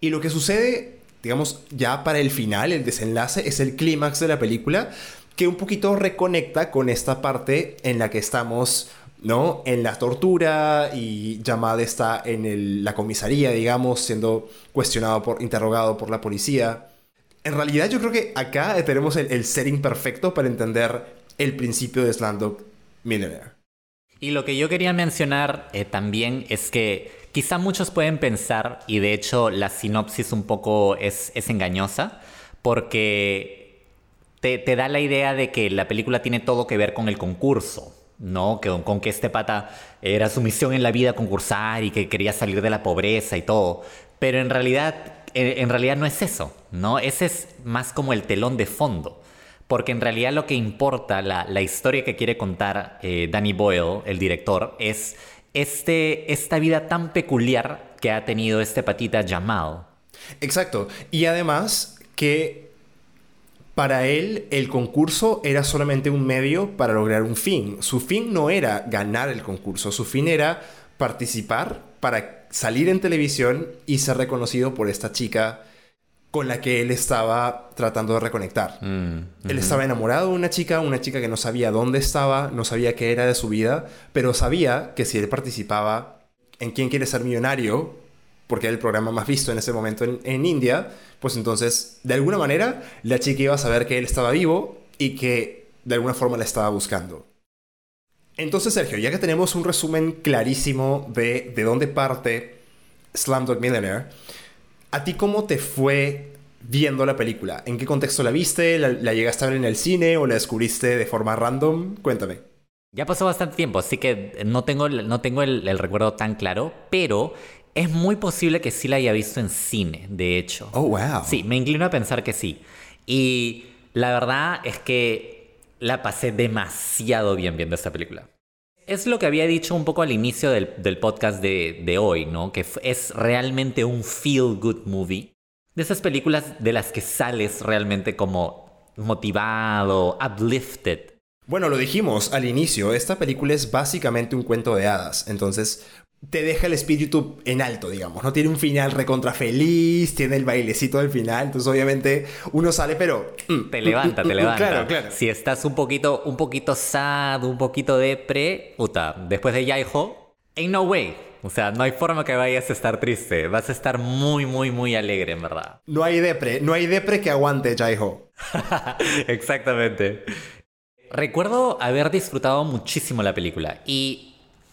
y lo que sucede, digamos, ya para el final, el desenlace, es el clímax de la película que un poquito reconecta con esta parte en la que estamos, ¿no? En la tortura y Jamal está en la comisaría, digamos, siendo cuestionado por, interrogado por la policía. En realidad yo creo que acá tenemos el, setting perfecto para entender el principio de Slumdog Millionaire. Y lo que yo quería mencionar eh, también es que quizá muchos pueden pensar, y de hecho la sinopsis un poco es, es engañosa, porque te, da la idea de que la película tiene todo que ver con el concurso, ¿no? Que, con que este pata era su misión en la vida concursar y que quería salir de la pobreza y todo. Pero en realidad, eh, en realidad no es eso, ¿no? Ese es más como el telón de fondo. Porque en realidad lo que importa, la, la historia que quiere contar eh, Danny Boyle, el director, es este, esta vida tan peculiar que ha tenido este patita Jamal. Exacto. Y además que para él, el concurso era solamente un medio para lograr un fin. Su fin no era ganar el concurso, su fin era participar para salir en televisión y ser reconocido por esta chica con la que él estaba tratando de reconectar. Mm, él estaba enamorado de una chica, una chica que no sabía dónde estaba, no sabía qué era de su vida, pero sabía que si él participaba en Quién quiere ser millonario, porque era el programa más visto en ese momento en, India, pues entonces, de alguna manera, la chica iba a saber que él estaba vivo y que de alguna forma la estaba buscando. Entonces, Sergio, ya que tenemos un resumen clarísimo de, de dónde parte Slumdog Millionaire, ¿a ti cómo te fue viendo la película? ¿En qué contexto la viste? ¿La, llegaste a ver en el cine o la descubriste de forma random? Cuéntame. Ya pasó bastante tiempo, así que no tengo, no tengo el recuerdo tan claro, pero es muy posible que sí la haya visto en cine, de hecho. Oh, wow. Sí, me inclino a pensar que sí. Y la verdad es que la pasé demasiado bien viendo esta película. Es lo que había dicho un poco al inicio del, podcast de, de, hoy, ¿no? Que es realmente un feel good movie. De esas películas de las que sales realmente como motivado, uplifted. Bueno, lo dijimos al inicio, esta película es básicamente un cuento de hadas. Entonces, te deja el espíritu en alto, digamos. No tiene un final recontra feliz, tiene el bailecito del final, entonces obviamente uno sale, pero mm, te levanta, te mm, mm, levanta. Claro, claro. Si estás un poquito, un poquito sad, un poquito depre, puta, después de Yaiho, ain't no way. O sea, no hay forma que vayas a estar triste. Vas a estar muy, muy, muy alegre, en verdad. No hay depre, no hay depre que aguante Jaiho. Exactamente. Recuerdo haber disfrutado muchísimo la película y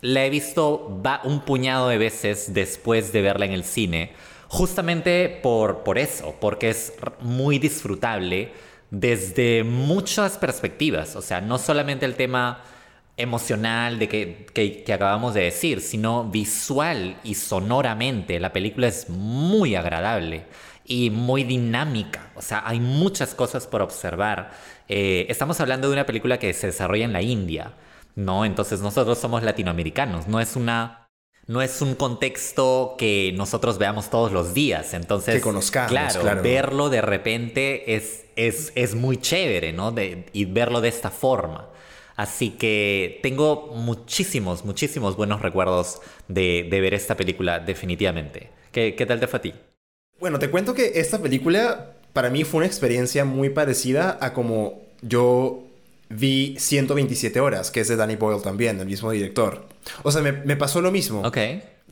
la he visto un puñado de veces después de verla en el cine, justamente por, por eso, porque es muy disfrutable desde muchas perspectivas, o sea, no solamente el tema emocional de que, que, acabamos de decir, sino visual y sonoramente. La película es muy agradable y muy dinámica. O sea, hay muchas cosas por observar. Eh, estamos hablando de una película que se desarrolla en la India. ¿No? Entonces nosotros somos latinoamericanos, no es una no es un contexto que nosotros veamos todos los días. Entonces, Que conozcamos, claro, claro. verlo de repente es, es, es muy chévere, ¿no? De- y verlo de esta forma. Así que tengo muchísimos, muchísimos buenos recuerdos de, de ver esta película, definitivamente. ¿Qué, ¿Qué tal te fue a ti? Bueno, te cuento que esta película para mí fue una experiencia muy parecida a como yo vi 127 horas, que es de Danny Boyle también, el mismo director. O sea, me, me pasó lo mismo. Ok.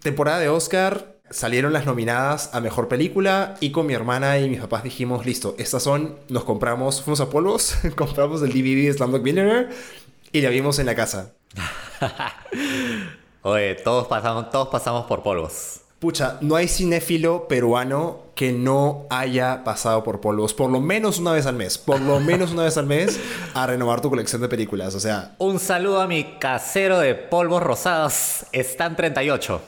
Temporada de Oscar, salieron las nominadas a Mejor Película y con mi hermana y mis papás dijimos, listo, estas son, nos compramos, fuimos a Polvos, compramos el DVD de Slumdog Millionaire y la vimos en la casa. Oye, todos pasamos, todos pasamos por polvos. Pucha, no hay cinéfilo peruano que no haya pasado por polvos, por lo menos una vez al mes, por lo menos una vez al mes, a renovar tu colección de películas. O sea, Un saludo a mi casero de polvos rosados, Stan 38.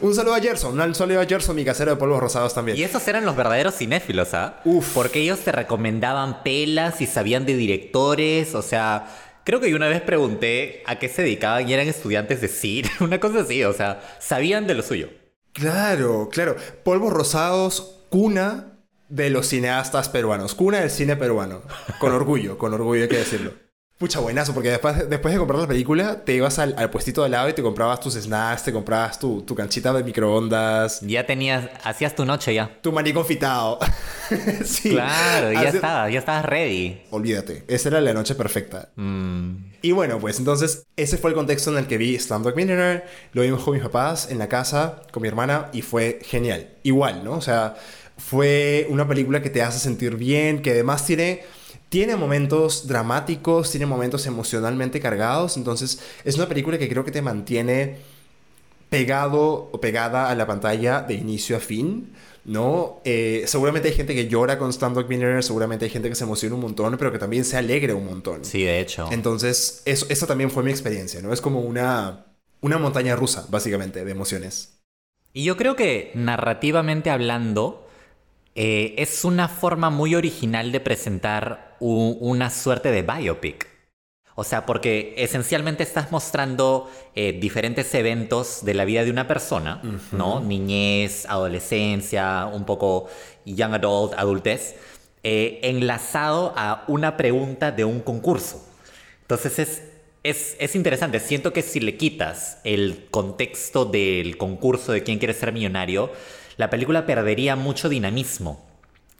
un saludo a Gerson, un saludo a Gerson, mi casero de polvos rosados también. Y esos eran los verdaderos cinéfilos, ¿ah? Uf. Porque ellos te recomendaban pelas y sabían de directores, o sea, creo que yo una vez pregunté a qué se dedicaban y eran estudiantes de cine, una cosa así, o sea, sabían de lo suyo. Claro, claro. Polvos rosados, cuna de los cineastas peruanos, cuna del cine peruano. Con orgullo, con orgullo hay que decirlo. Pucha, buenazo, porque después, después de comprar la película, te ibas al, al puestito de al lado y te comprabas tus snacks, te comprabas tu, tu canchita de microondas, Ya tenías, hacías tu noche ya. tu maní confitado. sí. Claro, ya estabas, ya estabas ready. Olvídate, esa era la noche perfecta. Mm, Y bueno, pues entonces ese fue el contexto en el que vi Slumdog Millionaire. Lo vimos con mis papás en la casa, con mi hermana, y fue genial. Igual, ¿no? O sea, fue una película que te hace sentir bien, que además tiene, tiene momentos dramáticos, tiene momentos emocionalmente cargados. Entonces es una película que creo que te mantiene pegado o pegada a la pantalla de inicio a fin. ¿No? Eh, seguramente hay gente que llora con Slumdog Millionaire, seguramente hay gente que se emociona un montón, pero que también se alegra un montón. sí, de hecho. Entonces, eso, esa también fue mi experiencia, ¿no? Es como una, una montaña rusa, básicamente, de emociones. Y yo creo que narrativamente hablando, eh, es una forma muy original de presentar una suerte de biopic. O sea, porque esencialmente estás mostrando eh, diferentes eventos de la vida de una persona, ¿no? Niñez, adolescencia, un poco young adult, adultez, eh, enlazado a una pregunta de un concurso. Entonces es, es, es interesante. Siento que si le quitas el contexto del concurso de quién quiere ser millonario, la película perdería mucho dinamismo.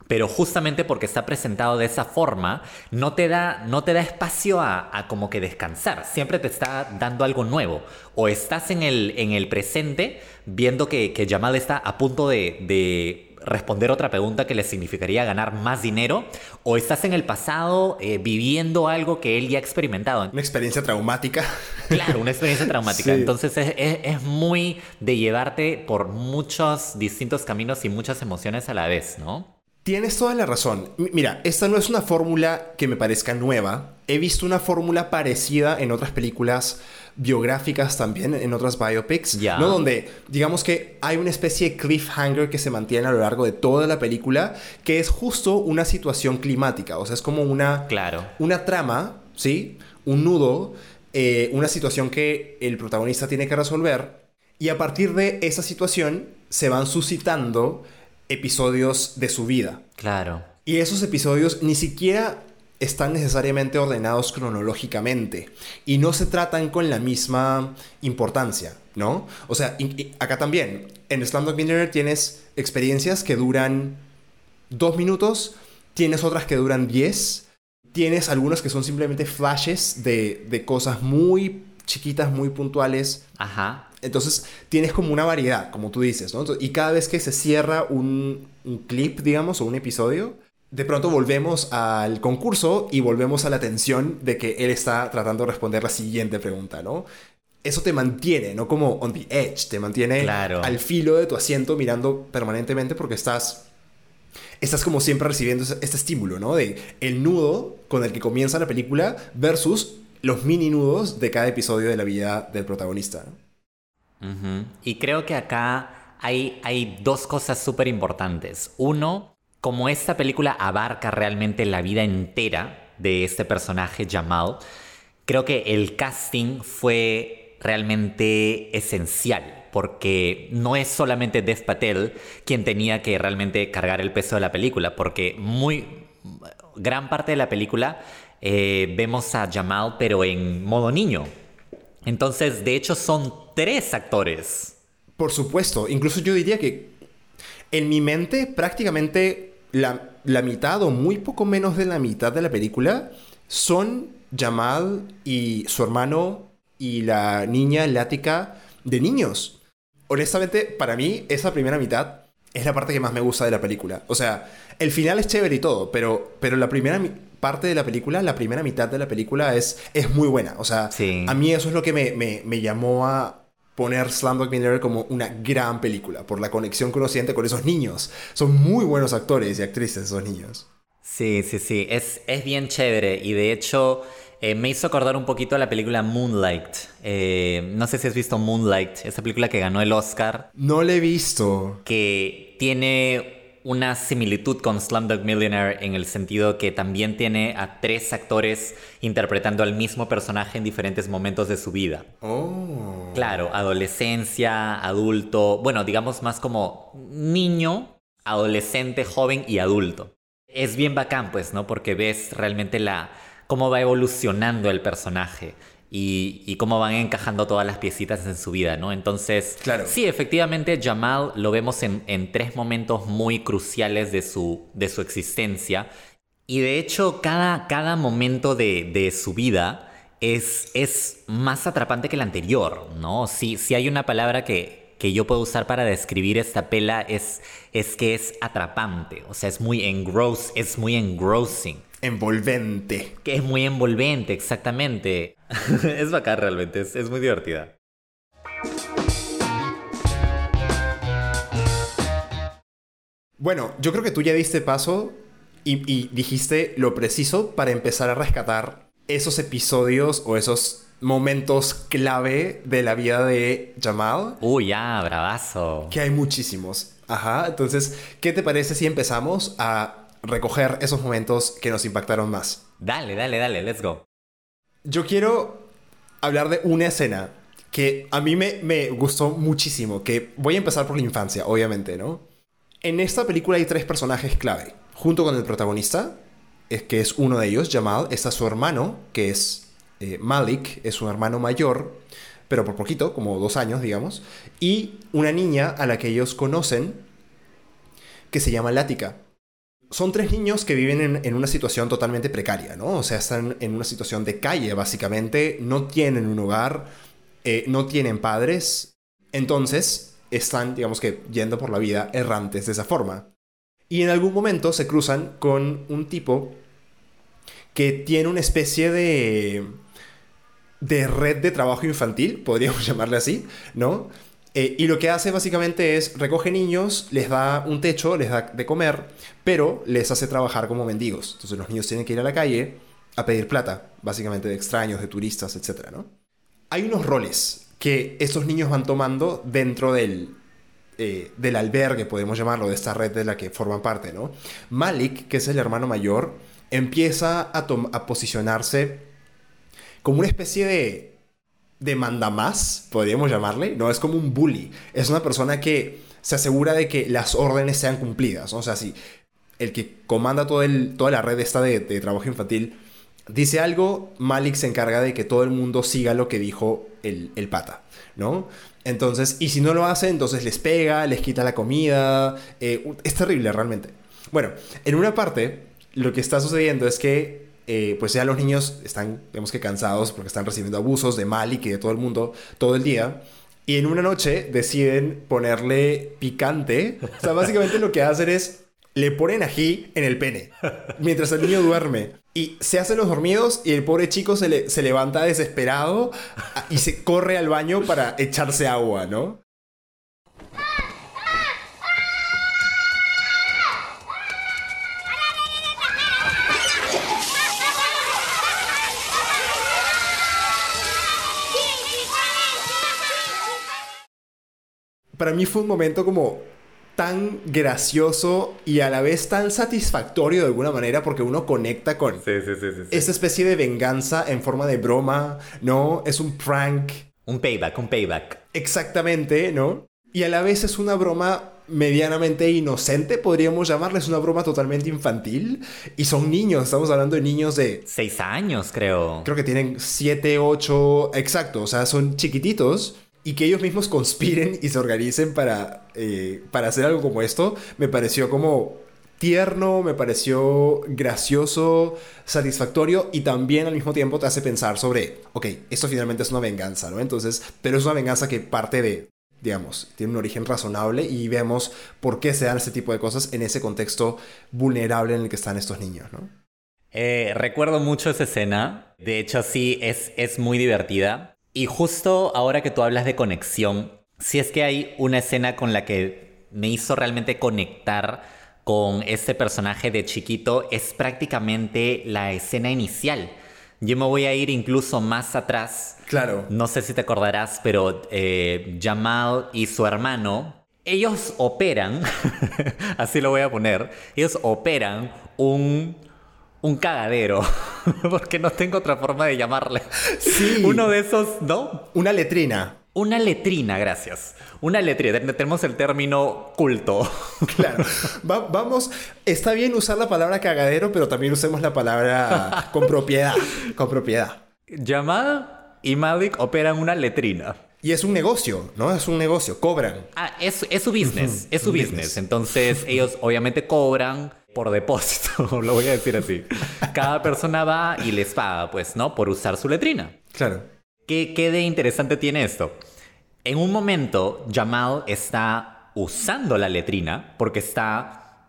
Pero justamente porque está presentado de esa forma, no te da, no te da espacio a, a como que descansar. Siempre te está dando algo nuevo. O estás en el, en el presente viendo que, que Jamal está a punto de, de responder otra pregunta que le significaría ganar más dinero. O estás en el pasado eh, viviendo algo que él ya ha experimentado. Una experiencia traumática. Claro, una experiencia traumática. Sí. Entonces es, es- es muy de llevarte por muchos distintos caminos y muchas emociones a la vez, ¿no? Tienes toda la razón. Mira, esta no es una fórmula que me parezca nueva. He visto una fórmula parecida en otras películas biográficas también, en otras biopics. ¿no? Donde digamos que hay una especie de cliffhanger que se mantiene a lo largo de toda la película, que es justo una situación climática. O sea, es como una, Claro. una trama, ¿sí? Un nudo, eh, una situación que el protagonista tiene que resolver. Y a partir de esa situación se van suscitando episodios de su vida. Claro. Y esos episodios ni siquiera están necesariamente ordenados cronológicamente y no se tratan con la misma importancia, ¿no? O sea, y- y acá también, en Slumdog Millionaire tienes experiencias que duran dos minutos, tienes otras que duran diez, tienes algunos que son simplemente flashes de, de cosas muy chiquitas, muy puntuales, Ajá. Entonces tienes como una variedad, como tú dices, ¿no? Entonces, Y cada vez que se cierra un, un clip, digamos, o un episodio, de pronto volvemos al concurso y volvemos a la tensión de que él está tratando de responder la siguiente pregunta, ¿no? Eso te mantiene, no como on the edge, te mantiene Claro. al filo de tu asiento mirando permanentemente porque estás estás como siempre recibiendo este estímulo, ¿no? De el nudo con el que comienza la película versus los mini nudos de cada episodio de la vida del protagonista. ¿no? Y creo que acá hay, hay dos cosas súper importantes. Uno, como esta película abarca realmente la vida entera de este personaje Jamal, creo que el casting fue realmente esencial, porque no es solamente Dev Patel quien tenía que realmente cargar el peso de la película, porque muy gran parte de la película eh, vemos a Jamal pero en modo niño. Entonces, de hecho, son tres actores. Por supuesto, incluso yo diría que en mi mente prácticamente la, la mitad o muy poco menos de la mitad de la película son Jamal y su hermano y la niña Lática de niños. Honestamente, para mí, esa primera mitad es la parte que más me gusta de la película. O sea, el final es chévere y todo, pero, pero la primera parte de la película, la primera mitad de la película es, es muy buena. O sea, Sí. a mí eso es lo que me, me, me llamó a poner Slumdog Millionaire como una gran película, por la conexión que uno siente con esos niños. Son muy buenos actores y actrices esos niños. Sí, sí, sí, es, es bien chévere y de hecho eh, me hizo acordar un poquito a la película Moonlight. Eh, no sé si has visto Moonlight, esa película que ganó el Oscar, No le he visto. que tiene una similitud con Slumdog Millionaire en el sentido que también tiene a tres actores interpretando al mismo personaje en diferentes momentos de su vida. Oh. Claro, adolescencia, adulto, bueno, digamos más como niño, adolescente, joven y adulto. Es bien bacán, pues, ¿no? Porque ves realmente la cómo va evolucionando el personaje y, y cómo van encajando todas las piecitas en su vida, ¿no? Entonces, Claro. sí, efectivamente, Jamal lo vemos en, en tres momentos muy cruciales de su, de su existencia. Y de hecho, cada, cada momento de, de su vida es, es más atrapante que el anterior, ¿no? Si, si hay una palabra que, que yo puedo usar para describir esta pela es, es que es atrapante, o sea, es muy engross, es muy engrossing, Envolvente. que es muy envolvente, exactamente. es bacán realmente, es, es muy divertida. Bueno, yo creo que tú ya diste paso y, y dijiste lo preciso para empezar a rescatar esos episodios o esos momentos clave de la vida de Jamal, Uy, ya, bravazo. que hay muchísimos. Ajá, entonces, ¿qué te parece si empezamos a recoger esos momentos que nos impactaron más? Dale, dale, dale, let's go. Yo quiero hablar de una escena que a mí me, me gustó muchísimo, que voy a empezar por la infancia, obviamente, ¿no? En esta película hay tres personajes clave. Junto con el protagonista, es que es uno de ellos, Jamal, está su hermano, que es eh, Malik, es un hermano mayor, pero por poquito, como dos años, digamos, y una niña a la que ellos conocen, que se llama Lática. Son tres niños que viven en, en una situación totalmente precaria, ¿no? O sea, están en una situación de calle, básicamente, no tienen un hogar, eh, no tienen padres, entonces están, digamos que, yendo por la vida errantes de esa forma. Y en algún momento se cruzan con un tipo que tiene una especie de de red de trabajo infantil, podríamos llamarle así, ¿no? Eh, y lo que hace básicamente es recoge niños, les da un techo, les da de comer, pero les hace trabajar como mendigos. Entonces los niños tienen que ir a la calle a pedir plata, básicamente de extraños, de turistas, etc. Hay unos roles que estos niños van tomando dentro del, eh, del albergue, podemos llamarlo, de esta red de la que forman parte, ¿no? Malik, que es el hermano mayor, empieza a, a posicionarse como una especie de, de mandamás, podríamos llamarle, no es como un bully, es una persona que se asegura de que las órdenes sean cumplidas, o sea, si el que comanda toda la red esta de, trabajo infantil dice algo, Malik se encarga de que todo el mundo siga lo que dijo el, el pata, ¿no? Entonces, y si no lo hace, entonces les pega, les quita la comida, eh, es terrible realmente. Bueno, en una parte, lo que está sucediendo es que eh, pues ya los niños están, digamos que cansados porque están recibiendo abusos de Malik y de todo el mundo todo el día. Y en una noche deciden ponerle picante. O sea, básicamente lo que hacen es le ponen ají en el pene mientras el niño duerme. Y se hacen los dormidos y el pobre chico se, le- se levanta desesperado y se corre al baño para echarse agua, ¿no? Para mí fue un momento como tan gracioso y a la vez tan satisfactorio de alguna manera porque uno conecta con Sí, especie de venganza en forma de broma, ¿no? Es un prank. Un payback, un payback. Exactamente, ¿no? Y a la vez es una broma medianamente inocente, podríamos llamarles una broma totalmente infantil. Y son niños, estamos hablando de niños de... Seis años, creo. Creo que tienen siete, ocho, exacto, o sea, son chiquititos. Y que ellos mismos conspiren y se organicen para, eh, para hacer algo como esto, me pareció como tierno, me pareció gracioso, satisfactorio y también al mismo tiempo te hace pensar sobre, ok, esto finalmente es una venganza, ¿no? Entonces, pero es una venganza que parte de, digamos, tiene un origen razonable y vemos por qué se dan este tipo de cosas en ese contexto vulnerable en el que están estos niños, ¿no? Eh, recuerdo mucho esa escena, de hecho sí, es, es muy divertida. Y justo ahora que tú hablas de conexión, si es que hay una escena con la que me hizo realmente conectar con este personaje de chiquito, es prácticamente la escena inicial. Yo me voy a ir incluso más atrás. Claro. No sé si te acordarás, pero eh, Jamal y su hermano, ellos operan, así lo voy a poner, ellos operan un, un cagadero, porque no tengo otra forma de llamarle. Sí. Uno de esos, ¿no? Una letrina. Una letrina, gracias. Una letrina. Tenemos el término culto. Claro. Va- vamos, está bien usar la palabra cagadero, pero también usemos la palabra con propiedad. Con propiedad. Jamal y Malik operan una letrina. Y es un negocio, ¿no? Es un negocio, cobran. Ah, es, es su business, es su Business. business. Entonces ellos obviamente cobran por depósito, lo voy a decir así. Cada persona va y les paga, pues, ¿no? Por usar su letrina. Claro. ¿Qué, qué de interesante tiene esto? En un momento, Jamal está usando la letrina porque está...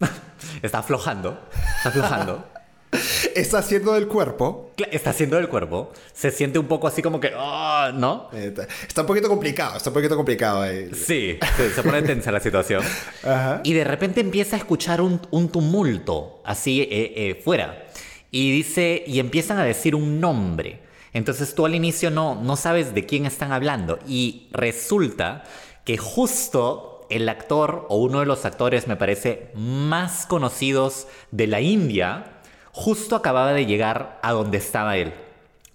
está aflojando. Está aflojando. Está haciendo del cuerpo. Está haciendo del cuerpo. Se siente un poco así como que... "Ah", ¿No? está- un poquito complicado, está un poquito complicado. eh. Sí, se, se pone tensa la situación. Ajá. Y de repente empieza a escuchar un, un tumulto así eh, eh, fuera. Y dice, y empiezan a decir un nombre. Entonces tú al inicio no, no sabes de quién están hablando. Y resulta que justo el actor, o uno de los actores, me parece, más conocidos de la India, justo acababa de llegar a donde estaba él.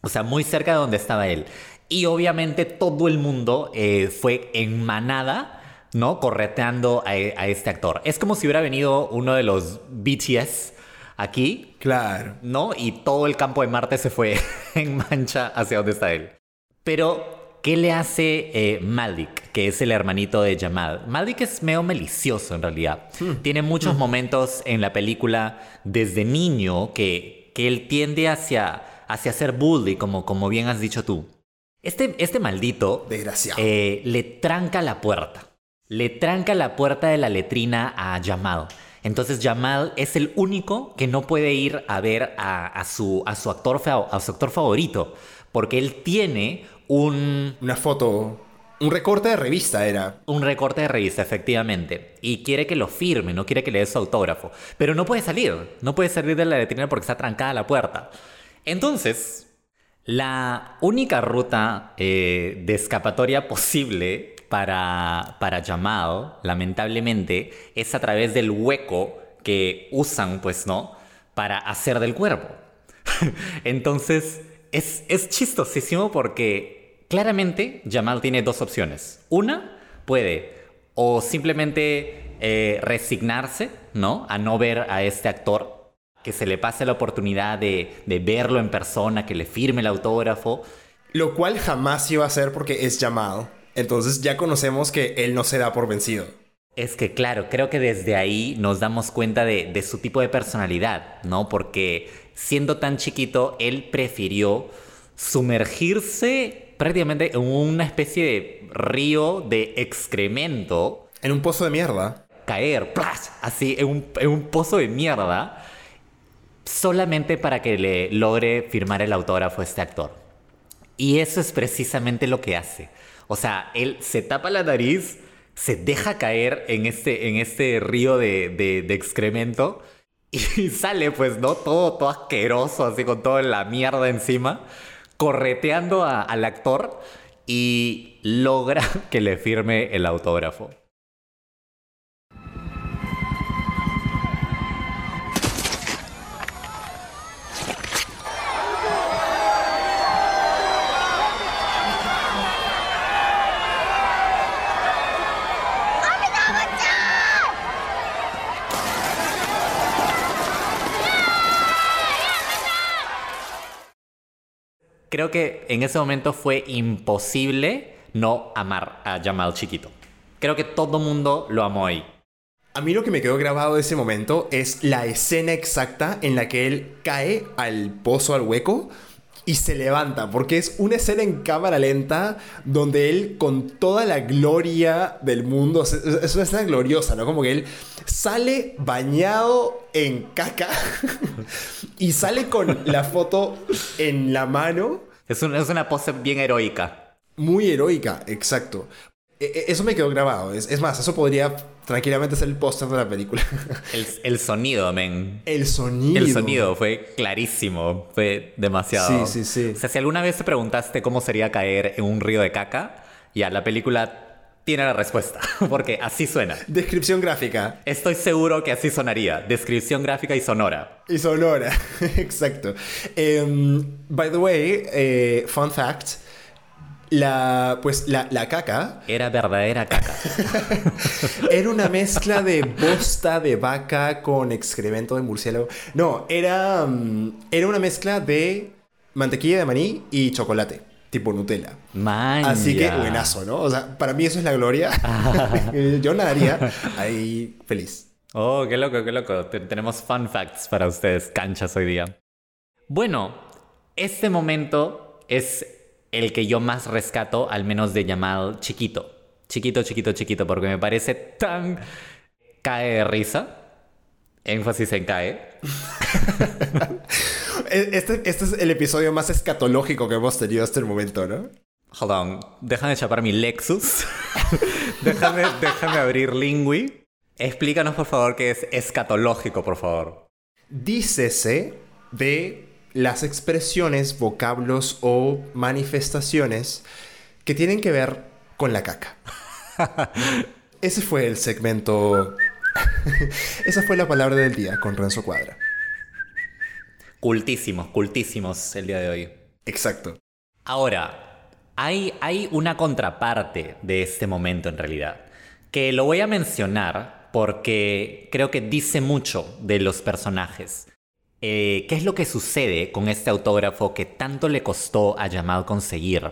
O sea, muy cerca de donde estaba él. Y obviamente todo el mundo eh, fue en manada, ¿no? Correteando a, a este actor. Es como si hubiera venido uno de los BTS aquí, Claro. ¿no? Y todo el campo de Marte se fue en mancha hacia donde está él. Pero, ¿qué le hace eh, Malik, que es el hermanito de Jamal? Malik es medio melicioso en realidad. Tiene muchos momentos en la película desde niño que, que él tiende hacia, hacia ser bully, como, como bien has dicho tú. Este, este maldito Desgraciado. eh, le tranca la puerta. Le tranca la puerta de la letrina a Jamal. Entonces Jamal es el único que no puede ir a ver a, a su, a, su actor, fa- a su actor favorito. Porque él tiene un, Una foto, un recorte de revista era. un recorte de revista, efectivamente. Y quiere que lo firme, no quiere que le dé su autógrafo. Pero no puede salir. No puede salir de la letrina porque está trancada la puerta. Entonces, la única ruta eh, de escapatoria posible para, para Jamal, lamentablemente, es a través del hueco que usan, pues, ¿no? Para hacer del cuerpo. Entonces, es, es chistosísimo porque claramente Jamal tiene dos opciones. Una, puede o simplemente eh, resignarse, ¿no? A no ver a este actor, que se le pase la oportunidad de, de verlo en persona, que le firme el autógrafo. Lo cual jamás iba a hacer porque es Jamal. Entonces ya conocemos que él no se da por vencido. Es que claro, creo que desde ahí nos damos cuenta de, de su tipo de personalidad, ¿no? Porque siendo tan chiquito, él prefirió sumergirse prácticamente en una especie de río de excremento, En un pozo de mierda. caer, ¡plas! así, en un, en un pozo de mierda, solamente para que le logre firmar el autógrafo a este actor. Y eso es precisamente lo que hace. O sea, él se tapa la nariz, se deja caer en este, en este río de, de- de excremento y sale, pues, ¿no? Todo, todo asqueroso, así con toda la mierda encima, correteando al actor y logra que le firme el autógrafo. Creo que en ese momento fue imposible no amar a Jamal chiquito. Creo que todo mundo lo amó ahí. A mí lo que me quedó grabado de ese momento es la escena exacta en la que él cae al pozo, al hueco, y se levanta, porque es una escena en cámara lenta donde él con toda la gloria del mundo, es una escena gloriosa, ¿no? Como que él sale bañado en caca y sale con la foto en la mano, Es, un- es una pose bien heroica. muy heroica, exacto. E- e- Eso me quedó grabado, es, es más, eso podría tranquilamente ser el póster de la película. El, el sonido, men. El sonido. El sonido fue clarísimo, fue demasiado. Sí, sí, sí. O sea, si alguna vez te preguntaste cómo sería caer en un río de caca, ya la película tiene la respuesta, porque así suena. Descripción gráfica. Estoy seguro que así sonaría. Descripción gráfica y sonora. Y sonora, exacto. Em, by the way, eh, fun fact, la, pues la, la caca Era verdadera caca. era una mezcla de bosta de vaca con excremento de murciélago. No, era, mm, era una mezcla de mantequilla de maní y chocolate, tipo Nutella. Man. Así que buenazo, ¿no? O sea, para mí eso es la gloria. Yo nadaría ahí feliz. Oh, qué loco, qué loco. Te- tenemos fun facts para ustedes, canchas hoy día. Bueno, este momento es el que yo más rescato, al menos de llamado chiquito. Chiquito, chiquito, chiquito, porque me parece tan cae de risa. Énfasis en cae. E- Este, este es el episodio más escatológico que hemos tenido hasta el momento, ¿no? Hold on, déjame chapar mi Lexus. déjame, déjame abrir Lingui. Explícanos, por favor, qué es escatológico, por favor. Dícese de las expresiones, vocablos o manifestaciones que tienen que ver con la caca. Ese fue el segmento. Esa fue la palabra del día con Renzo Cuadra. Cultísimos, cultísimos el día de hoy. Exacto. Ahora, hay, hay una contraparte de este momento en realidad, que lo voy a mencionar porque creo que dice mucho de los personajes. Eh, ¿Qué es lo que sucede con este autógrafo que tanto le costó a Jamal conseguir?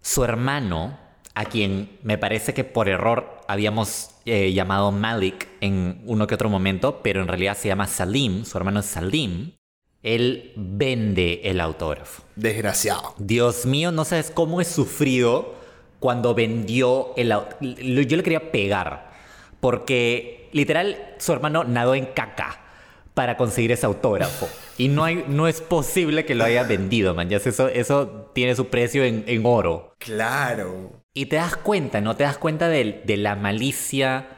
Su hermano, a quien me parece que por error habíamos eh, llamado Malik en uno que otro momento, pero en realidad se llama Salim, su hermano es Salim, él vende el autógrafo. Desgraciado. Dios mío, no sabes cómo he sufrido cuando vendió el au- lo- Yo le quería pegar. Porque literal su hermano nadó en caca para conseguir ese autógrafo. Y no, hay, no es posible que lo haya vendido, man. Ya eso, eso tiene su precio en, en oro. Claro. Y te das cuenta, ¿no? Te das cuenta de, de la malicia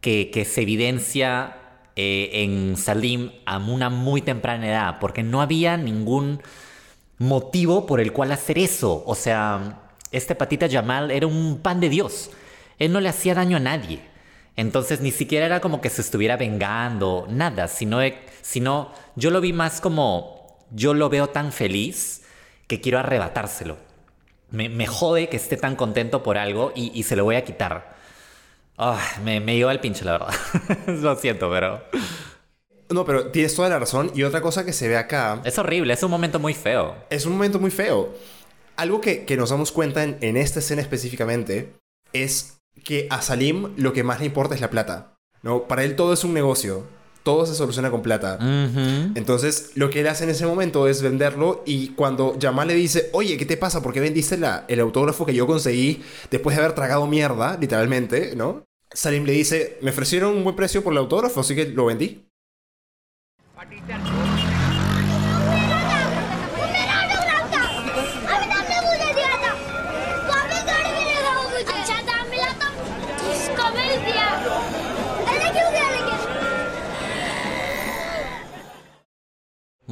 que, que se evidencia eh, en Salim a una muy temprana edad, porque no había ningún motivo por el cual hacer eso. O sea, este patita Jamal era un pan de Dios. Él no le hacía daño a nadie. Entonces ni siquiera era como que se estuviera vengando, nada, sino, sino yo lo vi más como, yo lo veo tan feliz que quiero arrebatárselo. Me, me jode que esté tan contento por algo y, y se lo voy a quitar. Ah, me, me lleva el pinche, la verdad. lo siento, pero... No, pero tienes toda la razón. Y otra cosa que se ve acá Es horrible, es un momento muy feo. es un momento muy feo. Algo que, que nos damos cuenta en, en esta escena específicamente es que a Salim lo que más le importa es la plata. ¿no? Para él todo es un negocio. Todo se soluciona con plata. Entonces, lo que él hace en ese momento es venderlo y cuando Jamal le dice, oye, ¿qué te pasa? ¿Por qué vendiste la- el autógrafo que yo conseguí después de haber tragado mierda, literalmente, ¿no? Salim le dice, me ofrecieron un buen precio por el autógrafo, así que lo vendí. मेरा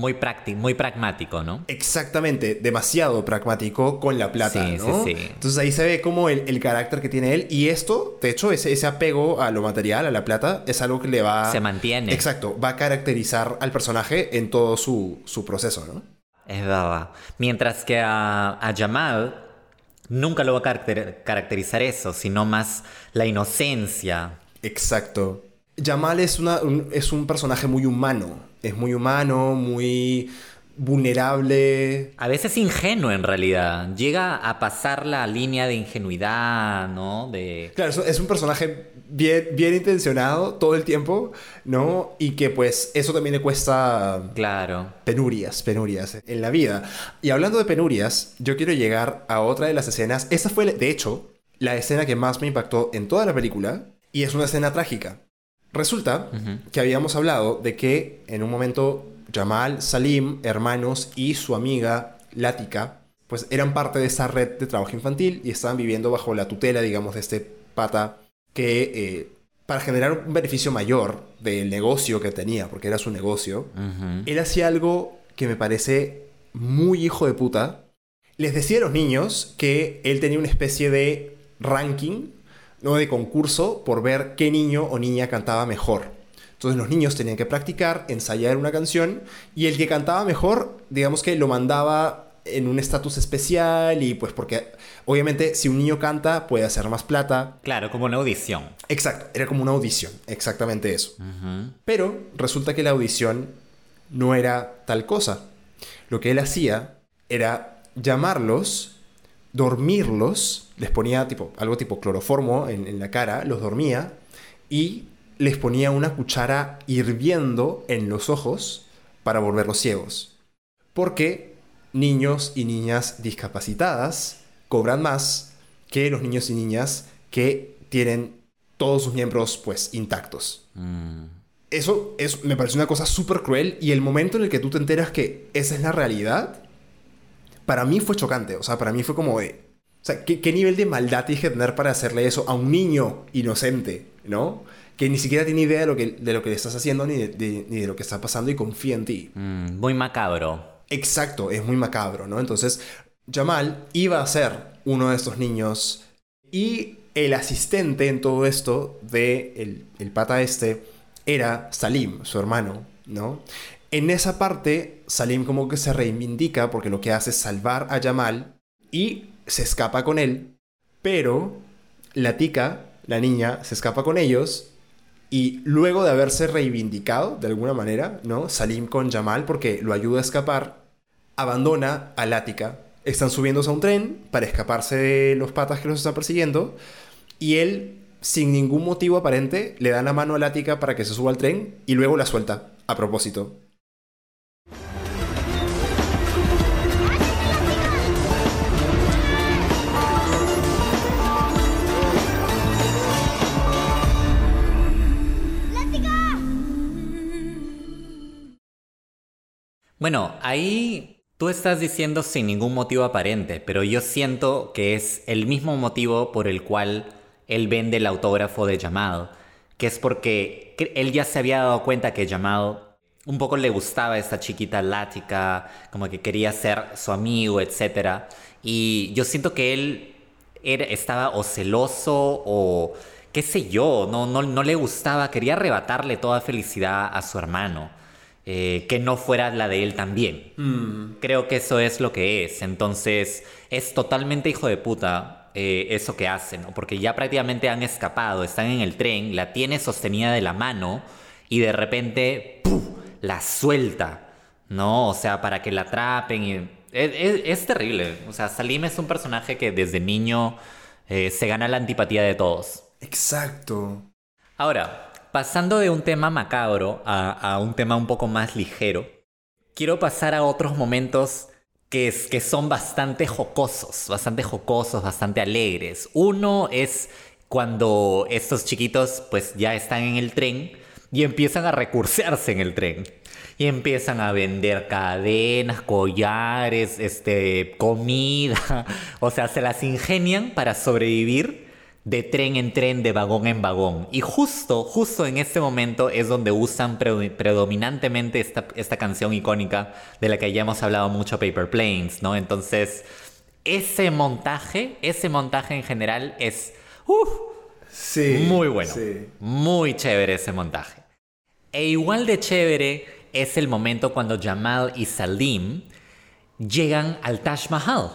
Muy práctico, muy pragmático, ¿no? Exactamente, demasiado pragmático con la plata, Sí, ¿no? sí, sí. Entonces ahí se ve como el, el carácter que tiene él y esto, de hecho, ese, ese apego a lo material, a la plata, es algo que le va... Se mantiene. Exacto, va a caracterizar al personaje en todo su, su proceso, ¿no? Es verdad. Mientras que a, a Jamal nunca lo va a caracter- caracterizar eso, sino más la inocencia. Exacto. Jamal es, una, un, es un personaje muy humano. Es muy humano, muy vulnerable. A veces ingenuo en realidad. Llega a pasar la línea de ingenuidad, ¿no? De... Claro, es- es un personaje bien, bien intencionado todo el tiempo, ¿no? Y que pues eso también le cuesta Claro. penurias, penurias en la vida. Y hablando de penurias, yo quiero llegar a otra de las escenas. Esta fue, de hecho, la escena que más me impactó en toda la película. Y es una escena trágica. Resulta que habíamos hablado de que en un momento Jamal, Salim, hermanos y su amiga Lática, pues eran parte de esa red de trabajo infantil y estaban viviendo bajo la tutela, digamos, de este pata que eh, para generar un beneficio mayor del negocio que tenía, porque era su negocio, él hacía algo que me parece muy hijo de puta. Les decía a los niños que él tenía una especie de ranking, no de concurso, por ver qué niño o niña cantaba mejor. Entonces los niños tenían que practicar, ensayar una canción, y el que cantaba mejor, digamos que lo mandaba en un estatus especial, y pues porque obviamente si un niño canta puede hacer más plata. Claro, como una audición. Exacto, era como una audición, exactamente eso. Pero resulta que la audición no era tal cosa. Lo que él hacía era llamarlos, dormirlos, les ponía tipo, algo tipo cloroformo en, en la cara, los dormía y les ponía una cuchara hirviendo en los ojos para volverlos ciegos. Porque niños y niñas discapacitadas cobran más que los niños y niñas que tienen todos sus miembros pues intactos. Mm. Eso es, me parece una cosa súper cruel y el momento en el que tú te enteras que esa es la realidad, para mí fue chocante. O sea, para mí fue como de... O sea, ¿qué, qué nivel de maldad tienes que tener para hacerle eso a un niño inocente, ¿no? Que ni siquiera tiene idea de lo que, de lo que le estás haciendo ni de, de- ni de lo que está pasando y confía en ti. Mm, muy macabro. Exacto, es muy macabro, ¿no? Entonces, Jamal iba a ser uno de estos niños y el asistente en todo esto de el, el pata este era Salim, su hermano, ¿no? En esa parte, Salim como que se reivindica porque lo que hace es salvar a Jamal y se escapa con él, pero la tica, la niña, se escapa con ellos y luego de haberse reivindicado de alguna manera, ¿no? Salim con Jamal porque lo ayuda a escapar, abandona a Lática. Están subiéndose a un tren para escaparse de los patas que los están persiguiendo y él, sin ningún motivo aparente, le da la mano a Lática para que se suba al tren y luego la suelta, a propósito. Bueno, ahí tú estás diciendo sin ningún motivo aparente, pero yo siento que es el mismo motivo por el cual él vende el autógrafo de Jamal, que es porque él ya se había dado cuenta que Jamal un poco le gustaba esta chiquita lática, como que quería ser su amigo, etc. Y yo siento que él estaba o celoso o qué sé yo, no, no, no le gustaba, quería arrebatarle toda felicidad a su hermano, eh, que no fuera la de él también. Creo que eso es lo que es, entonces es totalmente hijo de puta eh, eso que hacen, ¿no? porque ya prácticamente han escapado, están en el tren, la tiene sostenida de la mano y de repente ¡puf! la suelta, ¿no? O sea, para que la atrapen y... Es, es- es terrible, o sea, Salim es un personaje que desde niño eh, se gana la antipatía de todos. Exacto. Ahora, pasando de un tema macabro a, un tema un poco más ligero, quiero pasar a otros momentos que son bastante jocosos, bastante jocosos, bastante alegres. Uno es cuando estos chiquitos pues ya están en el tren y empiezan a recursearse en el tren. Y empiezan a vender cadenas, collares, este, comida. O sea, se las ingenian para sobrevivir de tren en tren, de vagón en vagón. Y justo, justo en este momento es donde usan pre- predominantemente esta, esta canción icónica de la que ya hemos hablado mucho, Paper Planes, ¿no? Entonces, ese montaje, ese montaje en general es uf, Sí. muy bueno. Sí. Muy chévere ese montaje. E igual de chévere es el momento cuando Jamal y Salim llegan al Taj Mahal.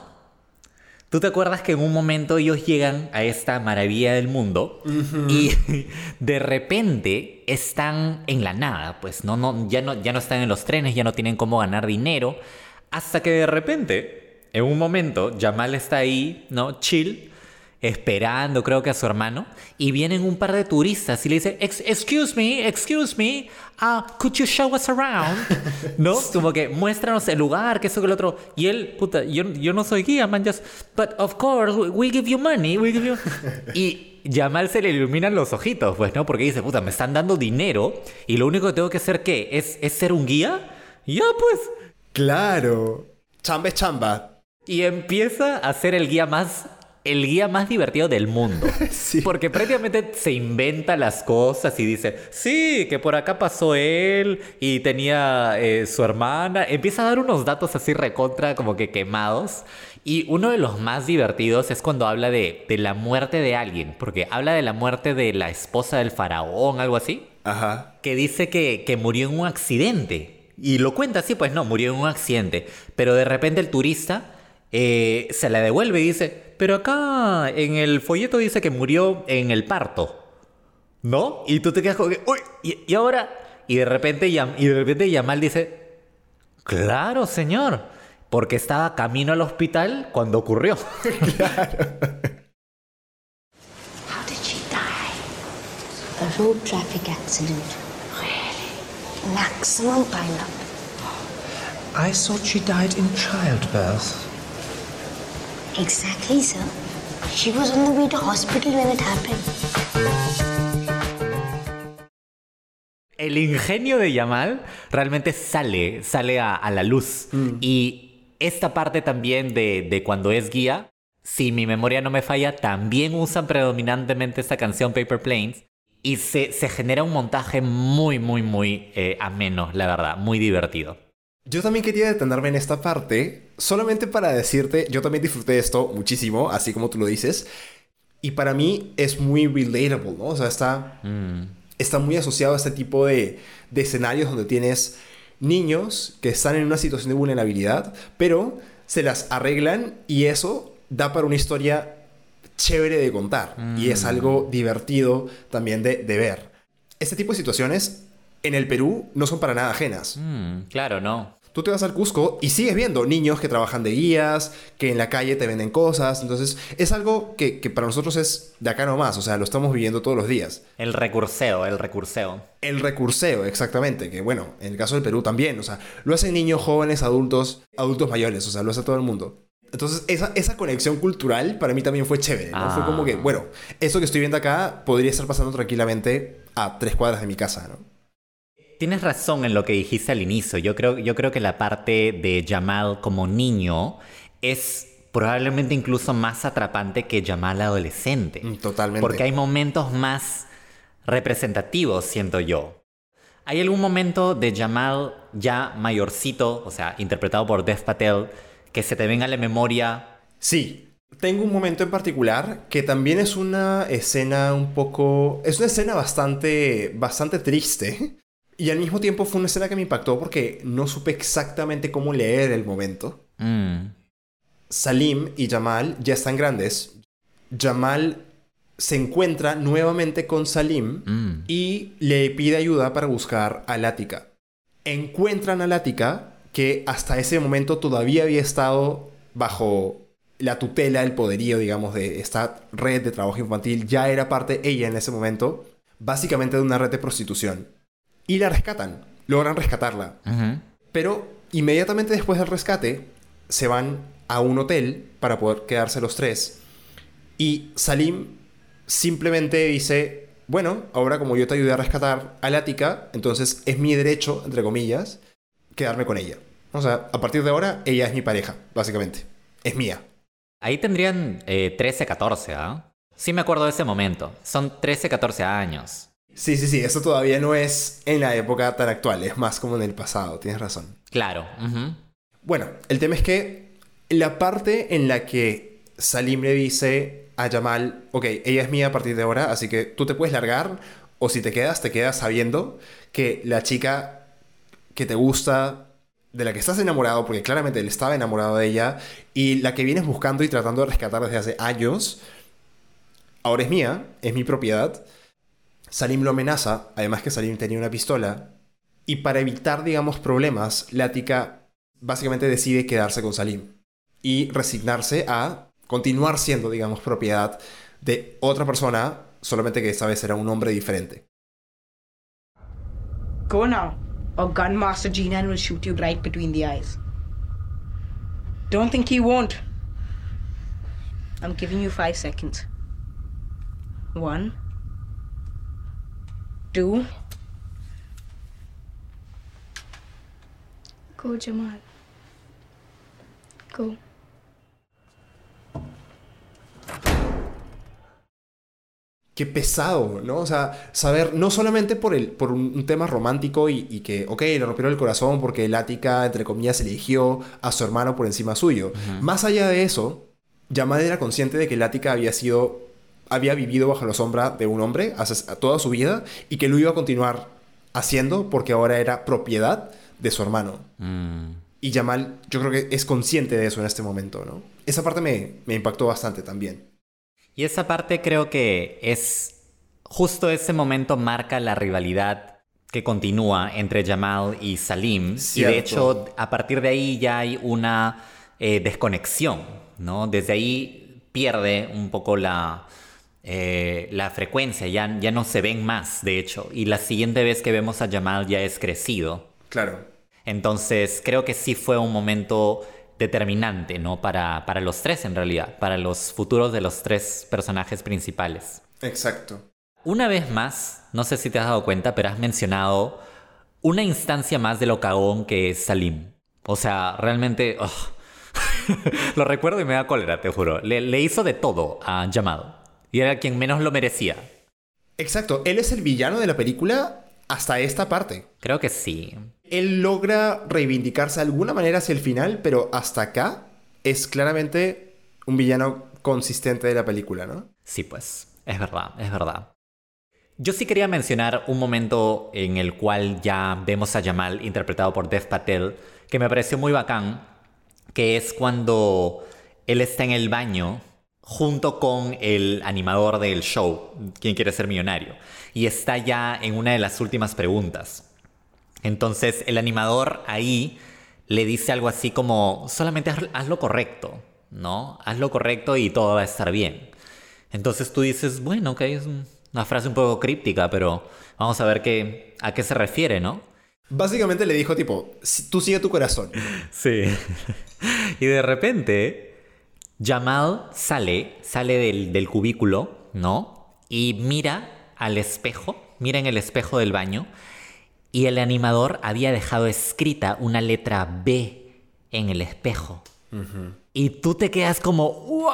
¿Tú te acuerdas que en un momento ellos llegan a esta maravilla del mundo y de repente están en la nada? Pues no, no, ya, no, ya no están en los trenes, ya no tienen cómo ganar dinero. Hasta que de repente, en un momento, Jamal está ahí, ¿no? Chill, esperando, creo que a su hermano, y vienen un par de turistas y le dicen, "Ex- excuse me, excuse me, ah, could you show us around? ¿No? Como que muéstranos el lugar, que eso que el otro. Y él, puta, yo, yo no soy guía, man, just, but of course, we- we give you money, we give you... Y Jamal se le iluminan los ojitos, pues, ¿no? Porque dice, puta, me están dando dinero y lo único que tengo que hacer, ¿qué? ¿Es, es ser un guía? Ya, pues. Claro. Chamba es chamba. Y empieza a ser el guía más el guía más divertido del mundo. Sí. Porque prácticamente se inventa las cosas y dice, sí, que por acá pasó él y tenía eh, su hermana. Empieza a dar unos datos así recontra como que quemados. Y uno de los más divertidos es cuando habla de, de la muerte de alguien. Porque habla de la muerte de la esposa del faraón, algo así Ajá. que dice que, que murió en un accidente. Y lo cuenta así, pues no, murió en un accidente. Pero de repente el turista eh, se la devuelve y dice, pero acá en el folleto dice que murió en el parto. ¿No? Y tú te quedas como que, uy, y, y ahora... Y de repente, y de repente Yamal dice, claro, señor, porque estaba camino al hospital cuando ocurrió. How did she die? A road traffic accident. Really? Maximum pileup. I thought she died in childbirth. Exactly, sir. She was on the way to hospital when it happened. el ingenio de Yamal realmente sale, sale a, a la luz. Y esta parte también de, de cuando es guía, si mi memoria no me falla, también usan predominantemente esta canción Paper Planes. Y se, se genera un montaje muy, muy, muy eh, ameno, la verdad, muy divertido. Yo también quería detenerme en esta parte, solamente para decirte, yo también disfruté de esto muchísimo, así como tú lo dices, y para mí es muy relatable, ¿no? O sea, está, está muy asociado a este tipo de, de escenarios donde tienes niños que están en una situación de vulnerabilidad, pero se las arreglan y eso da para una historia chévere de contar y es algo divertido también de, de ver. Este tipo de situaciones en el Perú no son para nada ajenas. Mm, claro, no. Tú te vas al Cusco y sigues viendo niños que trabajan de guías, que en la calle te venden cosas. Entonces, es algo que, que para nosotros es de acá nomás. O sea, lo estamos viviendo todos los días. El recurseo, el recurseo. El recurseo, exactamente. Que bueno, en el caso del Perú también. O sea, lo hacen niños, jóvenes, adultos, adultos mayores. O sea, lo hace todo el mundo. Entonces, esa, esa conexión cultural para mí también fue chévere. ¿no? Fue como que, bueno, eso que estoy viendo acá podría estar pasando tranquilamente a tres cuadras de mi casa, ¿no? Tienes razón en lo que dijiste al inicio. Yo creo, yo creo que la parte de Jamal como niño es probablemente incluso más atrapante que Jamal adolescente. Mm, Totalmente. Porque hay momentos más representativos, siento yo. ¿Hay algún momento de Jamal ya mayorcito, o sea, interpretado por Dev Patel, que se te venga a la memoria? Sí, tengo un momento en particular que también es una escena un poco... Es una escena bastante, bastante triste. Y al mismo tiempo fue una escena que me impactó porque no supe exactamente cómo leer el momento. Mm, Salim y Jamal ya están grandes. Jamal se encuentra nuevamente con Salim mm. y le pide ayuda para buscar a Lática. Encuentran a Lática, que hasta ese momento todavía había estado bajo la tutela, el poderío, digamos, de esta red de trabajo infantil. Ya era parte ella en ese momento, básicamente de una red de prostitución. Y la rescatan, logran rescatarla. Pero inmediatamente después del rescate, se van a un hotel para poder quedarse los tres. Y Salim simplemente dice, bueno, ahora como yo te ayudé a rescatar a Lática, entonces es mi derecho, entre comillas, quedarme con ella. O sea, a partir de ahora, ella es mi pareja, básicamente. Es mía. Ahí tendrían eh, 13, 14, ¿ah? Sí me acuerdo de ese momento. Son 13, 14 años. Sí, sí, sí, eso todavía no es en la época tan actual, es más como en el pasado, tienes razón. Claro. Bueno, el tema es que la parte en la que Salim le dice a Jamal, ok, ella es mía a partir de ahora, así que tú te puedes largar, o si te quedas, te quedas sabiendo que la chica que te gusta de la que estás enamorado, porque claramente él estaba enamorado de ella, y la que vienes buscando y tratando de rescatar desde hace años, ahora es mía, es mi propiedad. Salim lo amenaza, además que Salim tenía una pistola, y para evitar, digamos, problemas, Lática básicamente decide quedarse con Salim y resignarse a continuar siendo, digamos, propiedad de otra persona, solamente que esta vez era un hombre diferente. Go now, or Gun Master Jinan will shoot you right between the eyes. Don't think he won't. I'm giving you five seconds. One, Go, Jamal. Go. Qué pesado, ¿no? O sea, saber, no solamente por, el, por un, un tema romántico y, y que, ok, le rompieron el corazón porque el Ática, entre comillas, eligió a su hermano por encima suyo. Más allá de eso, Yamal era consciente de que el Ática había sido, había vivido bajo la sombra de un hombre hace- toda su vida y que lo iba a continuar haciendo porque ahora era propiedad de su hermano. Y Yamal, yo creo que es consciente de eso en este momento, ¿no? Esa parte me, me impactó bastante también. Y esa parte creo que es justo ese momento marca la rivalidad que continúa entre Jamal y Salim. Y de Cierto. hecho, a partir de ahí ya hay una eh, desconexión, ¿no? Desde ahí pierde un poco la, eh, la frecuencia, ya, ya no se ven más, de hecho. Y la siguiente vez que vemos a Jamal ya es crecido. Claro. Entonces, creo que sí fue un momento determinante, ¿no? Para, para los tres, en realidad, para los futuros de los tres personajes principales. Exacto. Una vez más, no sé si te has dado cuenta, pero has mencionado una instancia más de lo cagón que es Salim. O sea, realmente... ugh. lo recuerdo y me da cólera, te juro. Le, le hizo de todo a Jamal. Y era quien menos lo merecía. Exacto. Él es el villano de la película hasta esta parte. Creo que sí. Él logra reivindicarse de alguna manera hacia el final, pero hasta acá es claramente un villano consistente de la película, ¿no? Sí, pues, es verdad, es verdad. Yo sí quería mencionar un momento en el cual ya vemos a Jamal interpretado por Dev Patel, que me pareció muy bacán, que es cuando él está en el baño junto con el animador del show, quien quiere ser millonario, y está ya en una de las últimas preguntas. Entonces el animador ahí le dice algo así como, solamente haz, haz lo correcto, ¿no? Haz lo correcto y todo va a estar bien. Entonces tú dices, bueno, ok, es un- una frase un poco críptica, pero vamos a ver qué, a qué se refiere, ¿no? Básicamente le dijo tipo, "Si- tú sigue tu corazón. Sí. y de repente, Jamal sale, sale del, del cubículo, ¿no? Y mira al espejo, mira en el espejo del baño, y el animador había dejado escrita una letra B en el espejo. Y tú te quedas como, ¡wow!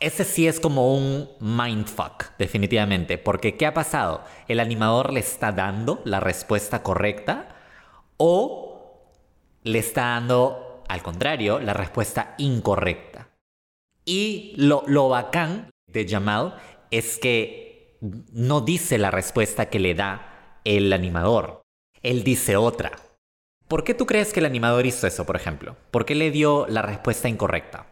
Ese sí es como un mindfuck, definitivamente. Porque ¿qué ha pasado? ¿El animador le está dando la respuesta correcta? ¿O le está dando, al contrario, la respuesta incorrecta? Y lo, lo bacán de Jamal es que no dice la respuesta que le da el animador. Él dice otra. ¿Por qué tú crees que el animador hizo eso, por ejemplo? ¿Por qué le dio la respuesta incorrecta?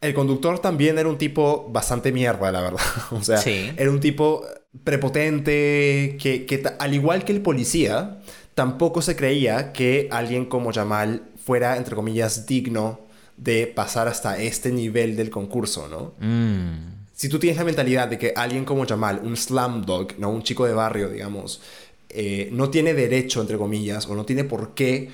El conductor también era un tipo bastante mierda, la verdad. O sea, Sí. era un tipo prepotente, que, que al igual que el policía, tampoco se creía que alguien como Jamal fuera, entre comillas, digno de pasar hasta este nivel del concurso, ¿no? Mm, Si tú tienes la mentalidad de que alguien como Jamal, un slumdog, ¿no? Un chico de barrio, digamos, eh, no tiene derecho, entre comillas, o no tiene por qué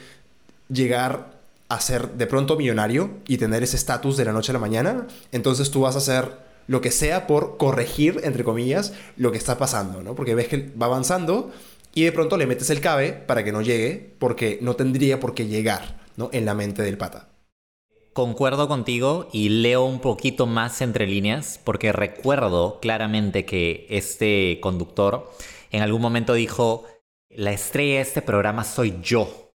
llegar a ser de pronto millonario y tener ese estatus de la noche a la mañana, entonces tú vas a hacer lo que sea por corregir, entre comillas, lo que está pasando, ¿no? Porque ves que va avanzando y de pronto le metes el cabe para que no llegue, porque no tendría por qué llegar, ¿no? En la mente del pata. Concuerdo contigo y leo un poquito más entre líneas porque recuerdo claramente que este conductor en algún momento dijo, la estrella de este programa soy yo.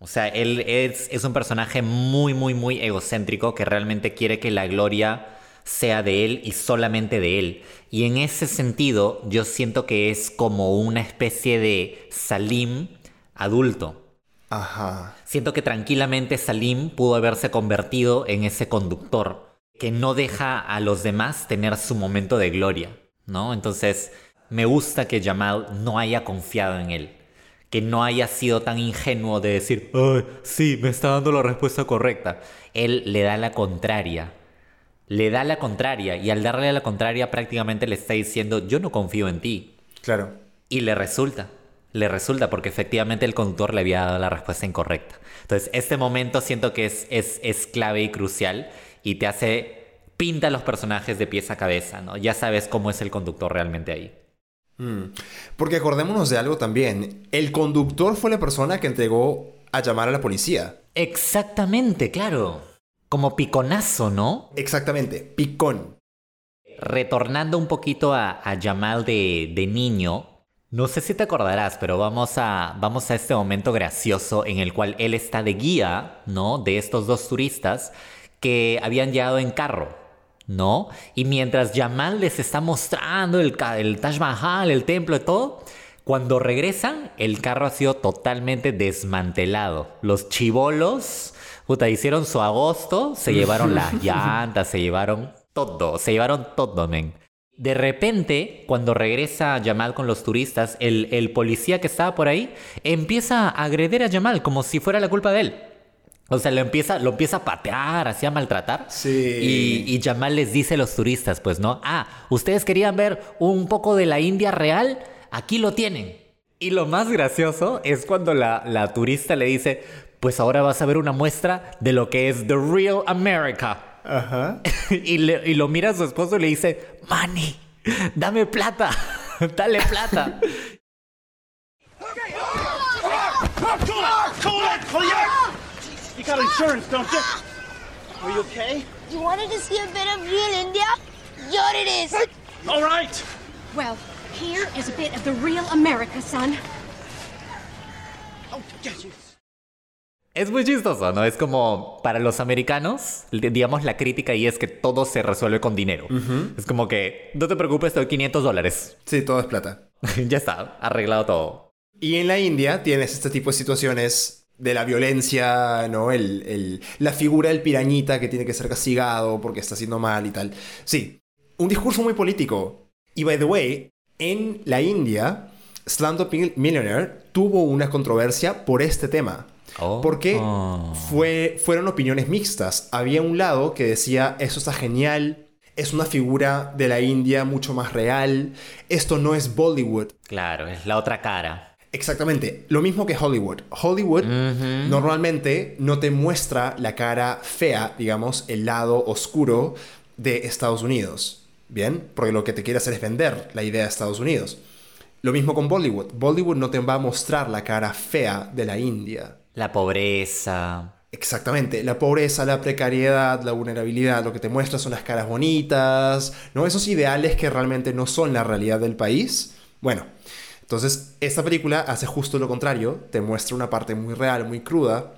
O sea, él es, es un personaje muy, muy, muy egocéntrico que realmente quiere que la gloria sea de él y solamente de él. Y en ese sentido, yo siento que es como una especie de Salim adulto. Ajá. Siento que tranquilamente Salim pudo haberse convertido en ese conductor que no deja a los demás tener su momento de gloria, ¿no? Entonces, me gusta que Jamal no haya confiado en él, que no haya sido tan ingenuo de decir, Ay, sí, me está dando la respuesta correcta. Él le da la contraria, le da la contraria y al darle la contraria prácticamente le está diciendo, yo no confío en ti. Claro. Y le resulta, le resulta porque efectivamente el conductor le había dado la respuesta incorrecta. Entonces, este momento siento que es, es, es clave y crucial y te hace, pinta los personajes de pies a cabeza, ¿no? Ya sabes cómo es el conductor realmente ahí. Mm. Porque acordémonos de algo también. El conductor fue la persona que entregó a llamar a la policía. Exactamente, claro. Como piconazo, ¿no? Exactamente, picón. Retornando un poquito a, a Jamal de, de niño, no sé si te acordarás, pero vamos a, vamos a este momento gracioso en el cual él está de guía, ¿no? De estos dos turistas que habían llegado en carro, ¿no? Y mientras Jamal les está mostrando el, el Taj Mahal, el templo y todo, cuando regresan, el carro ha sido totalmente desmantelado. Los chivolos, puta, hicieron su agosto, se llevaron las llantas, se llevaron todo, se llevaron todo, men. De repente, cuando regresa Jamal con los turistas, el, el policía que estaba por ahí empieza a agredir a Jamal como si fuera la culpa de él. O sea, lo empieza, lo empieza a patear, así a maltratar. Sí. Y, y Jamal les dice a los turistas, pues, ¿no? Ah, ¿ustedes querían ver un poco de la India real? Aquí lo tienen. Y lo más gracioso es cuando la, la turista le dice, pues ahora vas a ver una muestra de lo que es The Real America. Ajá. y, le- y lo mira a su esposo y le dice, Manny, dame plata, dale plata. Cool it, you? You got insurance, don't you? Are you okay? You wanted to see a bit of real India? Here it is. All right. Well, here is a bit of the real America, son. Oh, yes, you. Es muy chistoso, ¿no? Es como para los americanos, di- digamos la crítica y es que todo se resuelve con dinero. Es como que, no te preocupes, te doy 500 dólares. Sí, todo es plata. ya está, arreglado todo. Y en la India tienes este tipo de situaciones de la violencia, ¿no? El, el- la figura del pirañita que tiene que ser castigado porque está haciendo mal y tal. Sí, un discurso muy político. Y by the way, en la India, Slumdog Mil- Millionaire tuvo una controversia por este tema. Oh. Porque fue, fueron opiniones mixtas. Había un lado que decía, eso está genial, es una figura de la India mucho más real, esto no es Bollywood. Claro, es la otra cara. Exactamente, lo mismo que Hollywood. Hollywood normalmente no te muestra la cara fea, digamos, el lado oscuro de Estados Unidos. Bien, porque lo que te quiere hacer es vender la idea de Estados Unidos. Lo mismo con Bollywood. Bollywood no te va a mostrar la cara fea de la India. La pobreza. Exactamente, la pobreza, la precariedad, la vulnerabilidad, lo que te muestra son las caras bonitas, ¿no? Esos ideales que realmente no son la realidad del país. Bueno, entonces esta película hace justo lo contrario, te muestra una parte muy real, muy cruda,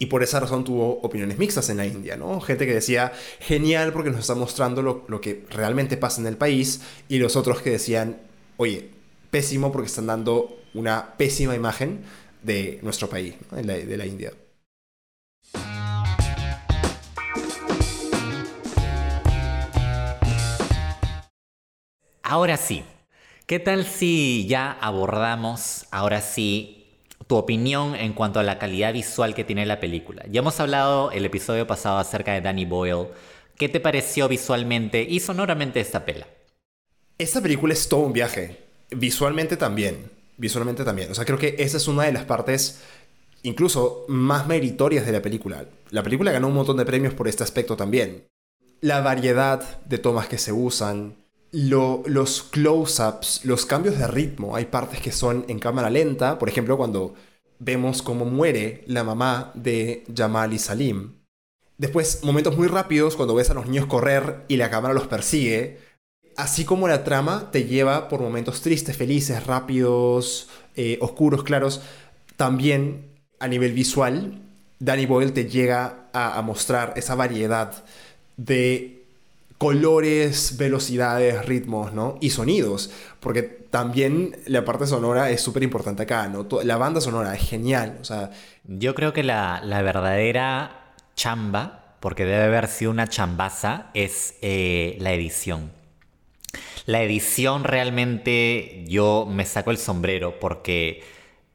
y por esa razón tuvo opiniones mixtas en la India, ¿no? Gente que decía, genial porque nos está mostrando lo, lo que realmente pasa en el país, y los otros que decían, oye, pésimo porque están dando una pésima imagen de nuestro país, ¿no? de, la, de la India. Ahora sí, ¿qué tal si ya abordamos, ahora sí, tu opinión en cuanto a la calidad visual que tiene la película? Ya hemos hablado el episodio pasado acerca de Danny Boyle. ¿Qué te pareció visualmente y sonoramente esta pela? Esta película es todo un viaje. Visualmente también. Visualmente también. O sea, creo que esa es una de las partes incluso más meritorias de la película. La película ganó un montón de premios por este aspecto también. La variedad de tomas que se usan, lo- los close-ups, los cambios de ritmo. Hay partes que son en cámara lenta, por ejemplo, cuando vemos cómo muere la mamá de Jamal y Salim. Después, momentos muy rápidos cuando ves a los niños correr y la cámara los persigue. Así como la trama te lleva por momentos tristes, felices, rápidos, eh, oscuros, claros, también a nivel visual, Danny Boyle te llega a, mostrar esa variedad de colores, velocidades, ritmos, ¿no? Y sonidos, porque también la parte sonora es súper importante acá, ¿no? La banda sonora es genial, o sea, Yo creo que la, la verdadera chamba, porque debe haber sido una chambaza, es eh, la edición. La edición realmente yo me saco el sombrero porque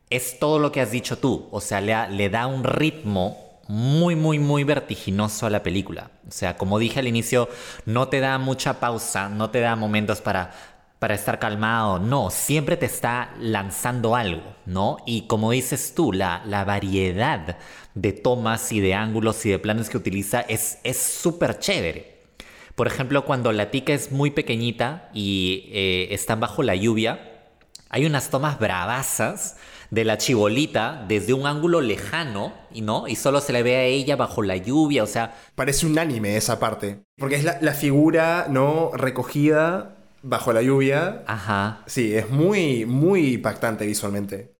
es todo lo que has dicho tú. O sea, le, da un ritmo muy, muy, muy vertiginoso a la película. O sea, como dije al inicio, no te da mucha pausa, no te da momentos para, para estar calmado. No, siempre te está lanzando algo, ¿no? Y como dices tú, la, la variedad de tomas y de ángulos y de planos que utiliza es súper chévere. Por ejemplo, cuando la tica es muy pequeñita y eh, están bajo la lluvia, hay unas tomas bravasas de la chibolita desde un ángulo lejano, y no, y solo se le ve a ella bajo la lluvia, o sea, parece un anime esa parte, porque es la, la figura, ¿no? Recogida bajo la lluvia. ajá. Sí, es muy, muy impactante visualmente.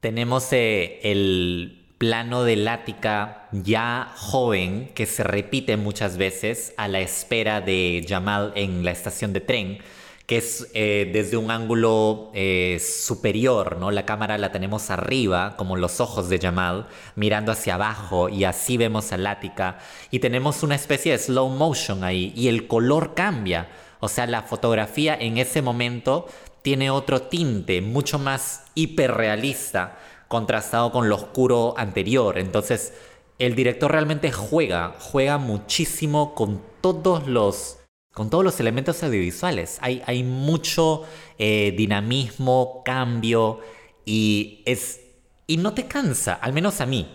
Tenemos eh, el plano de Lática ya joven que se repite muchas veces a la espera de Jamal en la estación de tren, que es eh, desde un ángulo eh, superior, ¿no? La cámara la tenemos arriba, como los ojos de Jamal, mirando hacia abajo y así vemos a Lática y tenemos una especie de slow motion ahí y el color cambia. O sea, la fotografía en ese momento tiene otro tinte, mucho más hiperrealista, contrastado con lo oscuro anterior. Entonces, el director realmente juega, juega muchísimo con todos los, con todos los elementos audiovisuales. Hay, hay mucho eh, dinamismo, cambio y es y no te cansa, al menos a mí,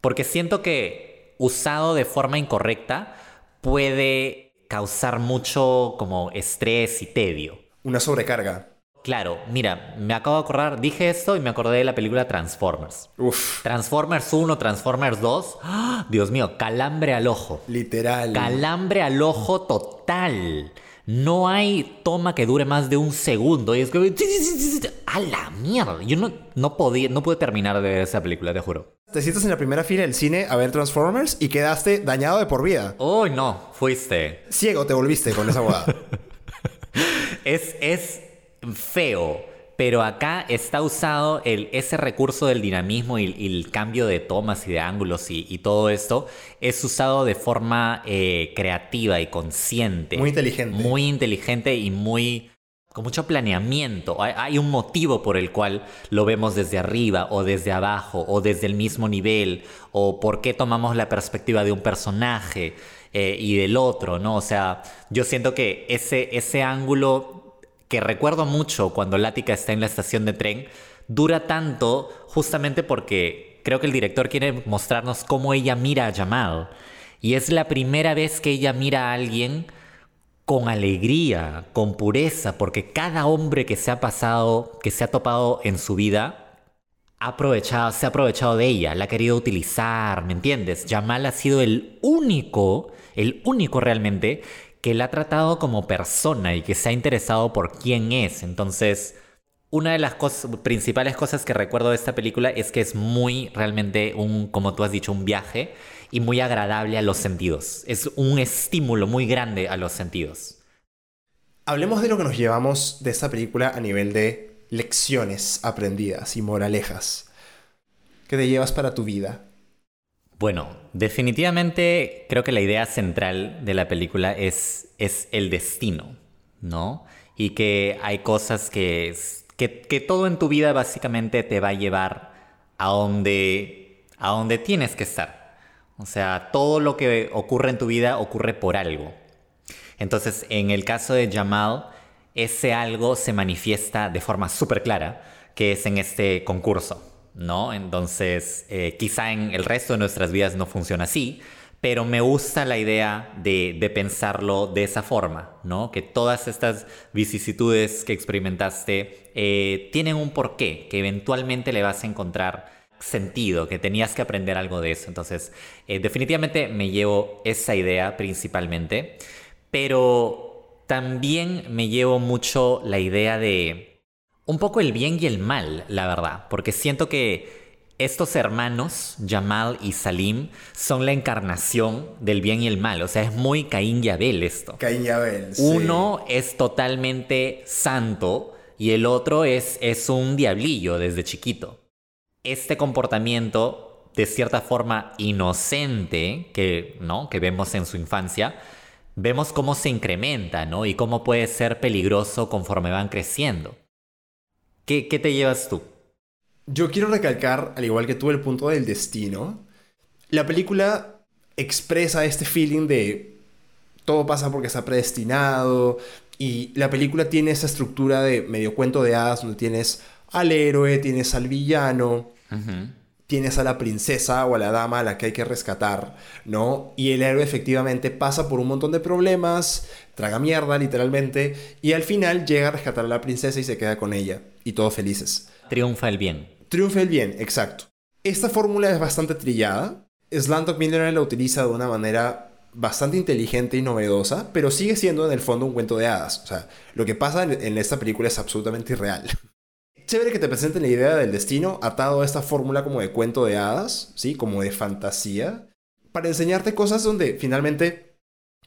porque siento que usado de forma incorrecta puede causar mucho como estrés y tedio. Una sobrecarga. Claro, mira, me acabo de acordar, dije esto y me acordé de la película Transformers. Uf, Transformers 1, Transformers 2. ¡Ah! Dios mío, calambre al ojo. literal. Calambre al ojo total. No hay toma que dure más de un segundo. Y es que. ¡A la mierda! Yo no, no, podía, no pude terminar de ver esa película, te juro. Te sientas en la primera fila del cine a ver Transformers y quedaste dañado de por vida. ¡Uy, no! Fuiste. Ciego te volviste con esa boda. Es, es feo, pero acá está usado el, ese recurso del dinamismo y, y el cambio de tomas y de ángulos y, y todo esto es usado de forma eh, creativa y consciente. Muy inteligente. Muy inteligente y muy... con mucho planeamiento. Hay, hay un motivo por el cual lo vemos desde arriba o desde abajo o desde el mismo nivel o por qué tomamos la perspectiva de un personaje eh, y del otro, ¿no? O sea, yo siento que ese, ese ángulo que recuerdo mucho cuando Lática está en la estación de tren, dura tanto justamente porque creo que el director quiere mostrarnos cómo ella mira a Jamal. Y es la primera vez que ella mira a alguien con alegría, con pureza, porque cada hombre que se ha pasado, que se ha topado en su vida, ha aprovechado, se ha aprovechado de ella, la ha querido utilizar, ¿me entiendes? Jamal ha sido el único, el único realmente que la ha tratado como persona y que se ha interesado por quién es. Entonces, una de las principales cosas que recuerdo de esta película es que es muy realmente un, como tú has dicho, un viaje y muy agradable a los sentidos. Es un estímulo muy grande a los sentidos. Hablemos de lo que nos llevamos de esta película a nivel de lecciones aprendidas y moralejas. ¿Qué te llevas para tu vida? Bueno, definitivamente creo que la idea central de la película es, es el destino, ¿no? Y que hay cosas que, que, que todo en tu vida básicamente te va a llevar a donde, a donde tienes que estar. O sea, todo lo que ocurre en tu vida ocurre por algo. Entonces, en el caso de Jamal, ese algo se manifiesta de forma súper clara, que es en este concurso, ¿no? Entonces, eh, quizá en el resto de nuestras vidas no funciona así, pero me gusta la idea de, de pensarlo de esa forma, ¿no? Que todas estas vicisitudes que experimentaste eh, tienen un porqué, que eventualmente le vas a encontrar sentido, que tenías que aprender algo de eso. Entonces, eh, definitivamente me llevo esa idea principalmente, pero también me llevo mucho la idea de un poco el bien y el mal, la verdad, porque siento que estos hermanos, Jamal y Salim, son la encarnación del bien y el mal. O sea, es muy Caín y Abel esto. Caín y Abel. sí. Uno es totalmente santo y el otro es, es un diablillo desde chiquito. Este comportamiento, de cierta forma inocente, que, ¿no? que vemos en su infancia, vemos cómo se incrementa ¿no? y cómo puede ser peligroso conforme van creciendo. ¿Qué, qué te llevas tú? Yo quiero recalcar, al igual que tú, el punto del destino. La película expresa este feeling de todo pasa porque está predestinado y la película tiene esa estructura de medio cuento de hadas donde tienes al héroe, tienes al villano, tienes a la princesa o a la dama a la que hay que rescatar, ¿no? Y el héroe efectivamente pasa por un montón de problemas, traga mierda literalmente, y al final llega a rescatar a la princesa y se queda con ella, y todos felices. Triunfa el bien. Triunfa el bien, exacto. Esta fórmula es bastante trillada. Slumdog Millionaire la utiliza de una manera bastante inteligente y novedosa, pero sigue siendo en el fondo un cuento de hadas. O sea, lo que pasa en esta película es absolutamente irreal. Chévere que te presenten la idea del destino atado a esta fórmula como de cuento de hadas, ¿sí? Como de fantasía, para enseñarte cosas donde finalmente,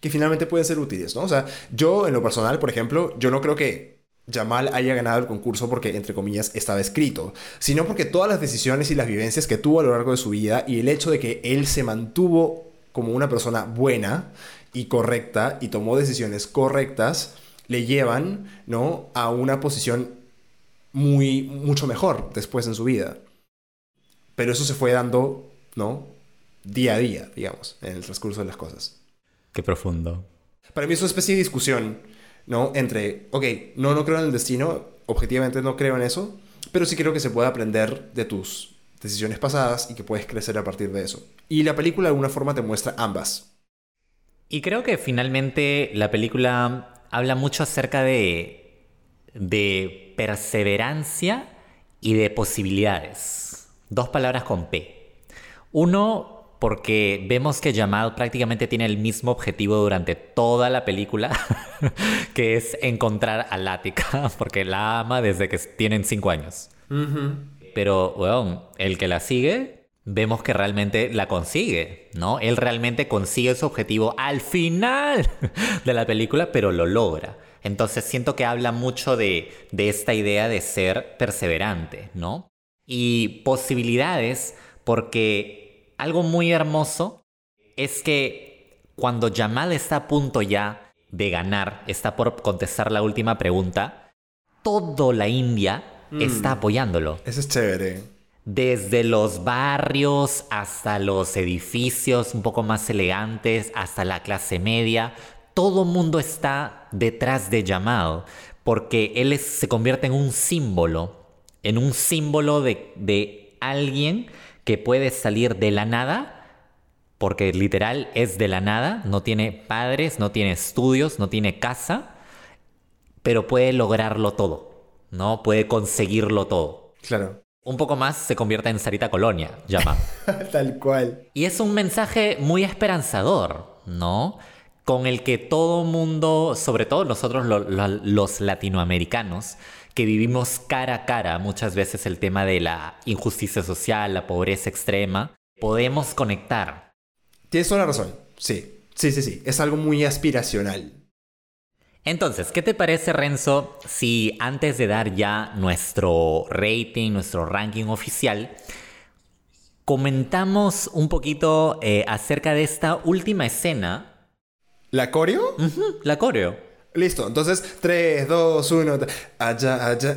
que finalmente pueden ser útiles, ¿no? O sea, yo en lo personal, por ejemplo, yo no creo que Jamal haya ganado el concurso porque, entre comillas, estaba escrito, sino porque todas las decisiones y las vivencias que tuvo a lo largo de su vida y el hecho de que él se mantuvo como una persona buena y correcta y tomó decisiones correctas, le llevan, ¿no? A una posición muy, mucho mejor después en su vida. Pero eso se fue dando, ¿no? Día a día, digamos, en el transcurso de las cosas. Qué profundo. Para mí es una especie de discusión, ¿no? Entre, ok, no, no creo en el destino, objetivamente no creo en eso, pero sí creo que se puede aprender de tus decisiones pasadas y que puedes crecer a partir de eso. Y la película de alguna forma te muestra ambas. Y creo que finalmente la película habla mucho acerca de, de perseverancia y de posibilidades. Dos palabras con P. Uno, porque vemos que Jamal prácticamente tiene el mismo objetivo durante toda la película, que es encontrar a Lática, porque la ama desde que tienen cinco años. Pero, el que la sigue, vemos que realmente la consigue, ¿no? Él realmente consigue su objetivo al final de la película, pero lo logra. Entonces siento que habla mucho de, de esta idea de ser perseverante, ¿no? Y posibilidades, porque algo muy hermoso es que cuando Jamal está a punto ya de ganar, está por contestar la última pregunta, toda la India está apoyándolo. Eso es chévere. Desde los barrios hasta los edificios un poco más elegantes, hasta la clase media, todo mundo está detrás de Jamal, porque él es- se convierte en un símbolo, en un símbolo de, de alguien que puede salir de la nada, porque literal es de la nada, no tiene padres, no tiene estudios, no tiene casa, pero puede lograrlo todo, ¿no? Puede conseguirlo todo. Claro. Un poco más se convierte en Sarita Colonia, Jamal. Tal cual. Y es un mensaje muy esperanzador, ¿no? Con el que todo mundo, sobre todo nosotros lo- lo- los latinoamericanos, que vivimos cara a cara muchas veces el tema de la injusticia social, la pobreza extrema, podemos conectar. Tienes toda la razón. Sí. Sí, sí, sí. Es algo muy aspiracional. Entonces, ¿qué te parece, Renzo, si antes de dar ya nuestro rating, nuestro ranking oficial, comentamos un poquito eh, acerca de esta última escena? ¿La coreo? La coreo. Listo. Entonces, 3, 2, 1. Allá, allá.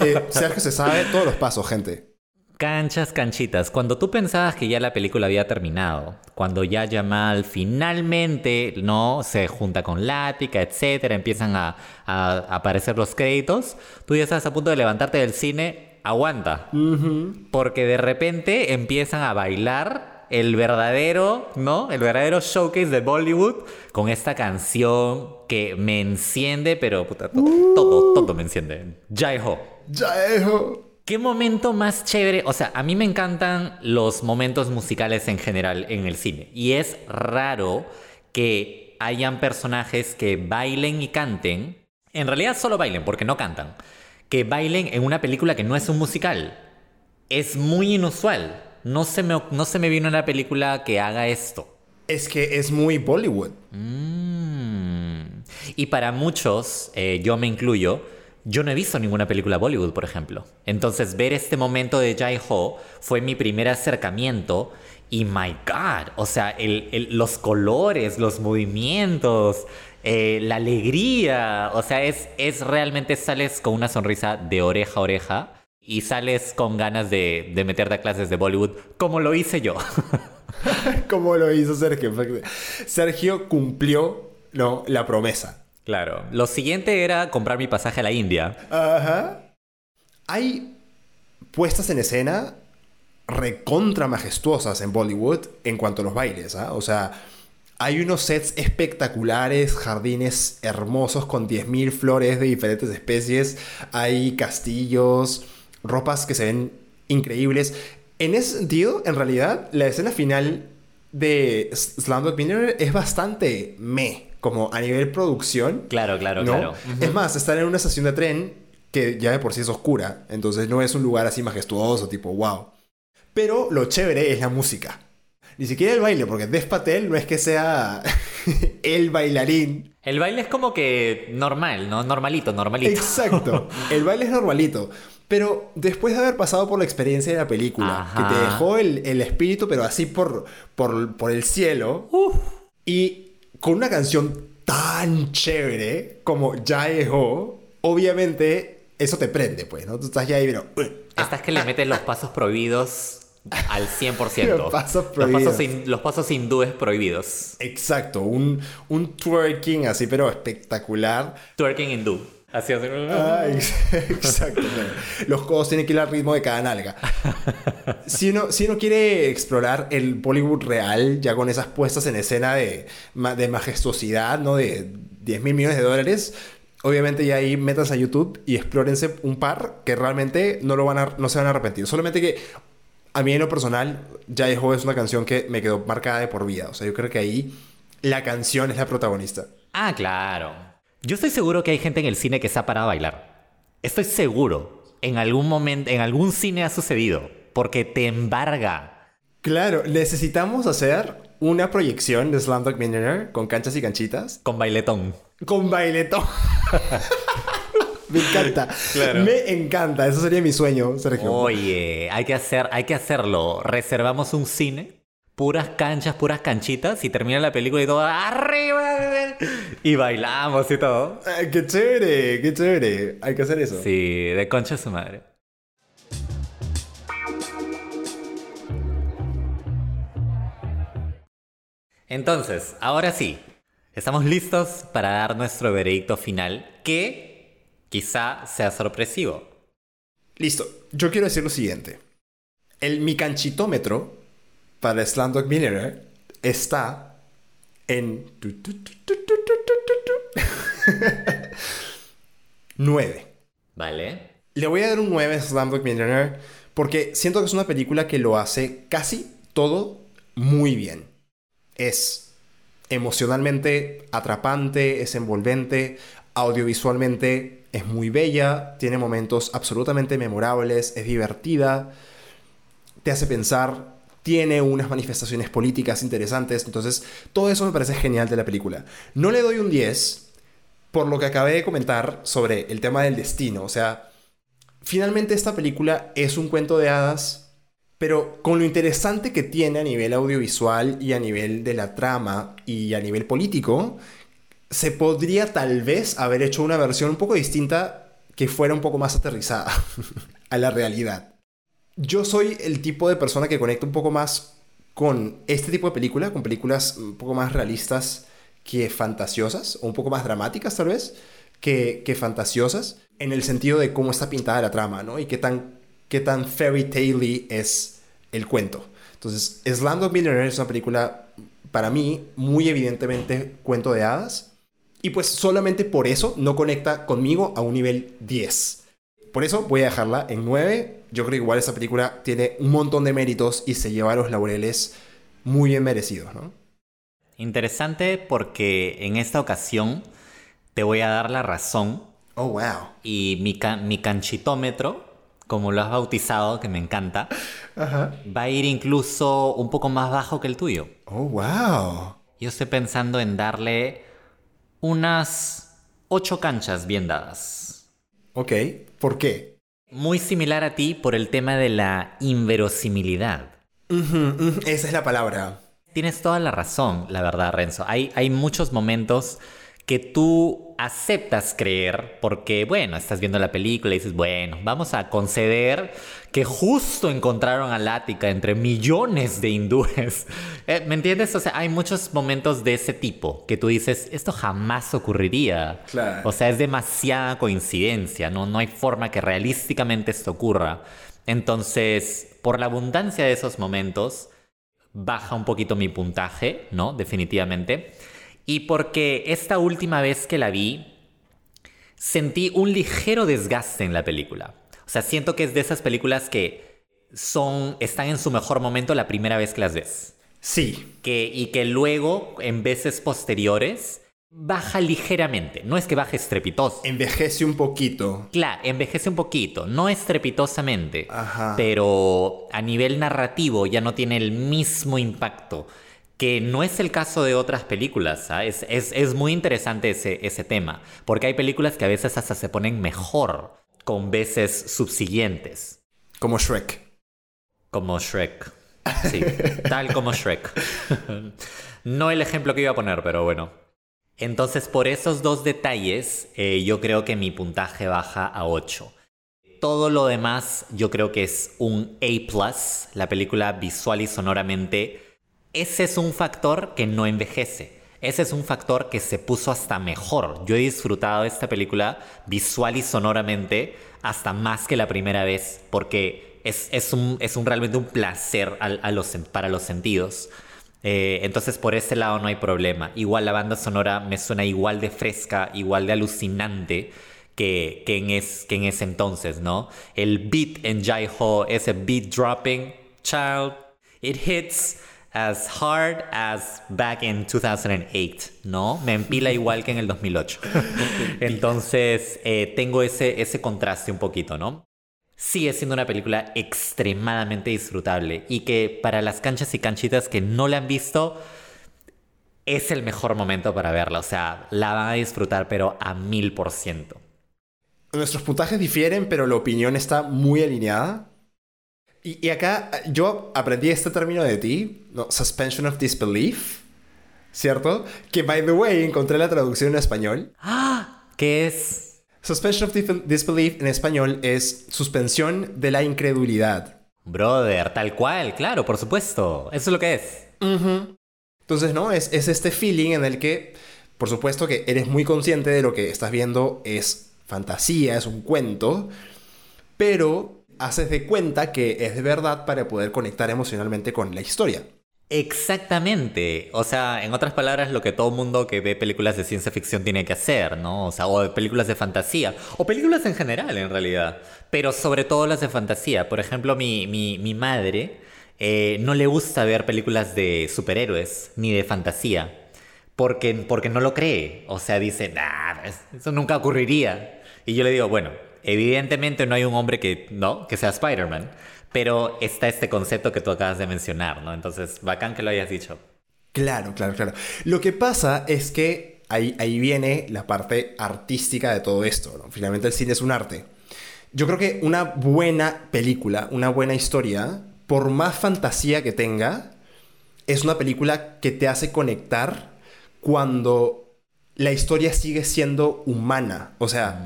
Eh, Sergio se sabe todos los pasos, gente. Canchas, canchitas. Cuando tú pensabas que ya la película había terminado, cuando ya Jamal finalmente no se junta con Lática, etcétera, empiezan a, a aparecer los créditos, tú ya estás a punto de levantarte del cine, aguanta. Porque de repente empiezan a bailar el verdadero, ¿no? El verdadero showcase de Bollywood con esta canción que me enciende, pero puta, todo, todo, todo me enciende. Jai Ho. Jaeho. ¿Qué momento más chévere? O sea, a mí me encantan los momentos musicales en general en el cine. Y es raro que hayan personajes que bailen y canten En realidad solo bailen, porque no cantan. Que bailen en una película que no es un musical. Es muy inusual. No se me, no se me vino una película que haga esto. Es que es muy Bollywood. Mm. Y para muchos, eh, yo me incluyo, yo no he visto ninguna película Bollywood, por ejemplo. Entonces, ver este momento de Jai Ho fue mi primer acercamiento. Y my God, o sea, el- el- los colores, los movimientos, eh, la alegría, o sea, es, es realmente sales con una sonrisa de oreja a oreja y sales con ganas de, de meterte a clases de Bollywood, como lo hice yo. Como lo hizo Sergio. Sergio cumplió ¿no? la promesa. claro. Lo siguiente era comprar mi pasaje a la India. Ajá. Hay puestas en escena recontra majestuosas en Bollywood en cuanto a los bailes, ¿ah? O sea, hay unos sets espectaculares, jardines hermosos con 10.000 flores de diferentes especies, hay castillos, ropas que se ven increíbles. En ese sentido, en realidad, la escena final de Slumdog Millionaire es bastante me, como a nivel producción. Claro, claro, ¿no? claro. Es más, están en una estación de tren que ya de por sí es oscura, entonces no es un lugar así majestuoso, tipo wow. Pero lo chévere es la música. Ni siquiera el baile, porque Dev Patel no es que sea el bailarín. El baile es como que normal, ¿no? Normalito, normalito. Exacto. El baile es normalito. Pero después de haber pasado por la experiencia de la película, Ajá. que te dejó el, el espíritu, pero así por, por, por el cielo, y con una canción tan chévere como Jae Ho, obviamente eso te prende, pues, ¿no? Tú estás ya ahí, pero... "Uy". Esta es que le meten los pasos prohibidos al 100%. Los pasos Los pasos, hin- los pasos hindúes prohibidos. Exacto, un, un twerking así, pero espectacular. Twerking hindú. Así así. Ah, ex- exacto. Los codos tienen que ir al ritmo de cada nalga. Si uno, si uno quiere explorar el Bollywood real, ya con esas puestas en escena de, de majestuosidad, ¿no? De 10 mil millones de dólares, obviamente ya ahí métanse a YouTube y explórense un par que realmente no, lo van a, no se van a arrepentir. Solamente que a mí en lo personal, Jai Ho es una canción que me quedó marcada de por vida. O sea, yo creo que ahí la canción es la protagonista. Ah, claro. Yo estoy seguro que hay gente en el cine que se ha parado a bailar. Estoy seguro. En algún momento, en algún cine ha sucedido. Porque te embarga. Claro, necesitamos hacer una proyección de Slumdog Millionaire con canchas y canchitas. Con bailetón. Con bailetón. Me encanta. Claro. Me encanta. Eso sería mi sueño, Sergio. Oye, hay que, hacer, hay que hacerlo. Reservamos un cine, puras canchas, puras canchitas, y termina la película y todo arriba. Y bailamos y todo. Ay, qué chévere, qué chévere. Hay que hacer eso. Sí, de concha su madre. Entonces, ahora sí, estamos listos para dar nuestro veredicto final, que quizá sea sorpresivo. Listo. Yo quiero decir lo siguiente. El mi canchitómetro para Slumdog Millionaire está en 9. ¿Vale? Le voy a dar un 9 a Slumdog Millionaire porque siento que es una película que lo hace casi todo muy bien. Es emocionalmente atrapante, es envolvente, audiovisualmente es muy bella, tiene momentos absolutamente memorables, es divertida, te hace pensar, tiene unas manifestaciones políticas interesantes, entonces todo eso me parece genial de la película. No le doy un 10 por lo que acabé de comentar sobre el tema del destino, o sea, finalmente esta película es un cuento de hadas, pero con lo interesante que tiene a nivel audiovisual y a nivel de la trama y a nivel político, se podría tal vez haber hecho una versión un poco distinta que fuera un poco más aterrizada a la realidad. Yo soy el tipo de persona que conecta un poco más con este tipo de película, con películas un poco más realistas que fantasiosas, o un poco más dramáticas tal vez, que, que fantasiosas, en el sentido de cómo está pintada la trama, ¿no? Y qué tan, qué tan fairy tale es el cuento. Entonces, Slumdog Millionaire es una película, para mí, muy evidentemente cuento de hadas, y pues solamente por eso no conecta conmigo a un nivel 10. Por eso voy a dejarla en 9. Yo creo que igual esta película tiene un montón de méritos y se lleva los laureles muy bien merecidos, ¿no? Interesante porque en esta ocasión te voy a dar la razón. Oh, wow. Y mi, mi canchitómetro, como lo has bautizado, que me encanta, va a ir incluso un poco más bajo que el tuyo. Oh, wow. Yo estoy pensando en darle unas ocho canchas bien dadas. Ok, ¿por qué? Muy similar a ti por el tema de la inverosimilidad. Esa es la palabra. Tienes toda la razón, la verdad, Renzo. Hay, hay muchos momentos que tú aceptas creer porque, bueno, estás viendo la película y dices, bueno, vamos a conceder que justo encontraron a Lática entre millones de hindúes. Eh, ¿Me entiendes? O sea, hay muchos momentos de ese tipo que tú dices, esto jamás ocurriría. Claro. O sea, es demasiada coincidencia, ¿no? No hay forma que realísticamente esto ocurra. Entonces, por la abundancia de esos momentos, baja un poquito mi puntaje, ¿no? Definitivamente. Y porque esta última vez que la vi, sentí un ligero desgaste en la película. O sea, siento que es de esas películas que son, están en su mejor momento la primera vez que las ves. Sí. Que, y que luego, en veces posteriores, baja ligeramente. No es que baje estrepitoso. Envejece un poquito. Claro, envejece un poquito, no estrepitosamente, Ajá. pero a nivel narrativo ya no tiene el mismo impacto, que no es el caso de otras películas. ¿sabes? Es, es muy interesante ese, ese tema, porque hay películas que a veces hasta se ponen mejor con veces subsiguientes, Como Shrek. como Shrek. Sí, tal como Shrek. no el ejemplo que iba a poner, pero bueno. Entonces, por esos dos detalles, eh, yo creo que mi puntaje baja a 8. Todo lo demás, yo creo que es un A. La película visual y sonoramente. Ese es un factor que no envejece. Ese es un factor que se puso hasta mejor. Yo he disfrutado de esta película visual y sonoramente hasta más que la primera vez, porque es, un, realmente un placer para los sentidos. Eh, entonces por ese lado no hay problema. Igual la banda sonora me suena igual de fresca, igual de alucinante que, que, en, es, que en ese entonces, ¿no? El beat en Jai Ho, ese beat dropping, child, it hits as hard as back in 2008, ¿no? Me empila igual que en el 2008. Entonces eh, tengo ese, ese contraste un poquito, ¿no? sigue siendo una película extremadamente disfrutable y que para las canchas y canchitas que no la han visto es el mejor momento para verla. O sea, la van a disfrutar pero a mil por ciento. Nuestros puntajes difieren, pero la opinión está muy alineada. Y, y acá yo aprendí este término de ti, ¿no? suspension of disbelief, ¿cierto? Que, by the way, encontré la traducción en español. ¡Ah! ¿Qué es? Suspension of dis- disbelief en español es suspensión de la incredulidad. Brother, tal cual, claro, por supuesto. Eso es lo que es. Entonces, ¿no? Es, es este feeling en el que, por supuesto que eres muy consciente de lo que estás viendo es fantasía, es un cuento, pero haces de cuenta que es de verdad para poder conectar emocionalmente con la historia. Exactamente. O sea, en otras palabras, lo que todo mundo que ve películas de ciencia ficción tiene que hacer, ¿no? O sea, o películas de fantasía. O películas en general, en realidad. Pero sobre todo las de fantasía. Por ejemplo, mi, mi, mi madre eh, no le gusta ver películas de superhéroes ni de fantasía. Porque, porque no lo cree. O sea, dice, nah, es- eso nunca ocurriría. Y yo le digo, bueno, evidentemente no hay un hombre que, ¿no? que sea Spider-Man. Pero está este concepto que tú acabas de mencionar, ¿no? Entonces, bacán que lo hayas dicho. Claro, claro, claro. Lo que pasa es que ahí, ahí viene la parte artística de todo esto. ¿no? Finalmente el cine es un arte. Yo creo que una buena película, una buena historia, por más fantasía que tenga, es una película que te hace conectar cuando la historia sigue siendo humana. O sea,